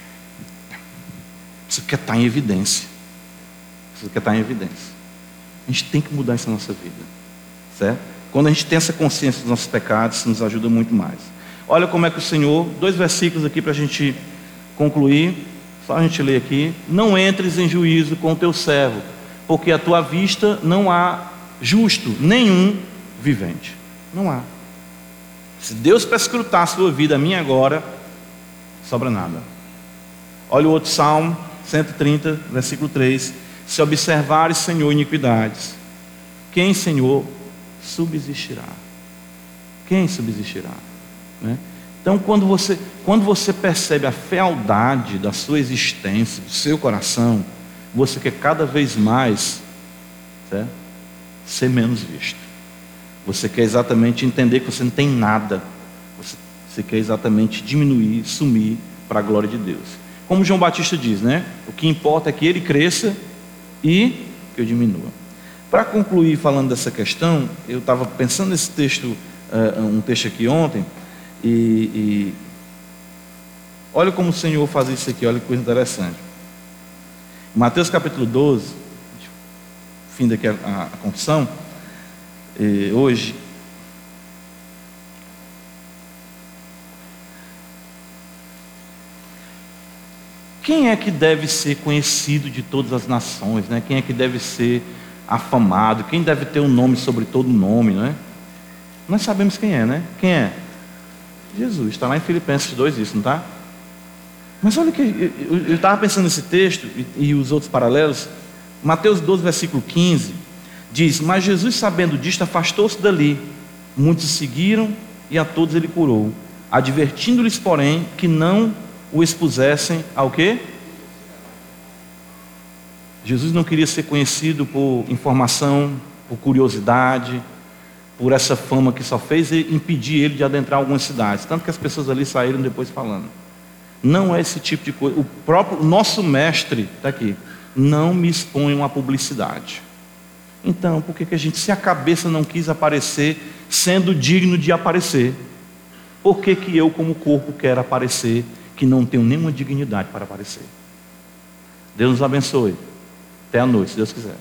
Isso quer estar em evidência. Isso quer estar em evidência. A gente tem que mudar isso na nossa vida. Certo? Quando a gente tem essa consciência dos nossos pecados, isso nos ajuda muito mais. Olha como é que o Senhor, dois versículos aqui para a gente concluir. Só a gente ler aqui. Não entres em juízo com o teu servo porque à tua vista não há justo nenhum vivente. Não há. Se Deus para escrutar a sua vida, a minha agora, sobra nada. Olha o outro salmo, 130, versículo 3. Se observares, Senhor, iniquidades, quem, Senhor, subsistirá? Quem subsistirá? Né? Então, quando você, quando você percebe a fealdade da sua existência, do seu coração, você quer cada vez mais certo? ser menos visto. Você quer exatamente entender que você não tem nada. Você, você quer exatamente diminuir, sumir para a glória de Deus. Como João Batista diz, né? O que importa é que ele cresça e que eu diminua. Para concluir falando dessa questão, eu estava pensando nesse texto, uh, um texto aqui ontem, e, e olha como o Senhor faz isso aqui, olha que coisa interessante. Mateus capítulo 12, fim daqui a, a, a confissão, hoje. Quem é que deve ser conhecido de todas as nações? Né? Quem é que deve ser afamado? Quem deve ter um nome sobre todo nome? Não é? Nós sabemos quem é, né? Quem é? Jesus. Está lá em Filipenses 2 isso, não está? Mas olha que eu estava pensando nesse texto e, e, os outros paralelos. Mateus 12, versículo 15, diz: Mas Jesus, sabendo disto, afastou-se dali. Muitos seguiram e a todos ele curou, advertindo-lhes, porém, que não o expusessem ao quê? Jesus não queria ser conhecido por informação, por curiosidade, por essa fama que só fez impedir ele de adentrar algumas cidades. Tanto que as pessoas ali saíram depois falando. Não é esse tipo de coisa. O próprio nosso mestre está aqui. Não me exponham à publicidade. Então, por que, que a gente, se a cabeça não quis aparecer, sendo digno de aparecer, por que, que eu, como corpo, quero aparecer, que não tenho nenhuma dignidade para aparecer? Deus nos abençoe. Até a noite, se Deus quiser.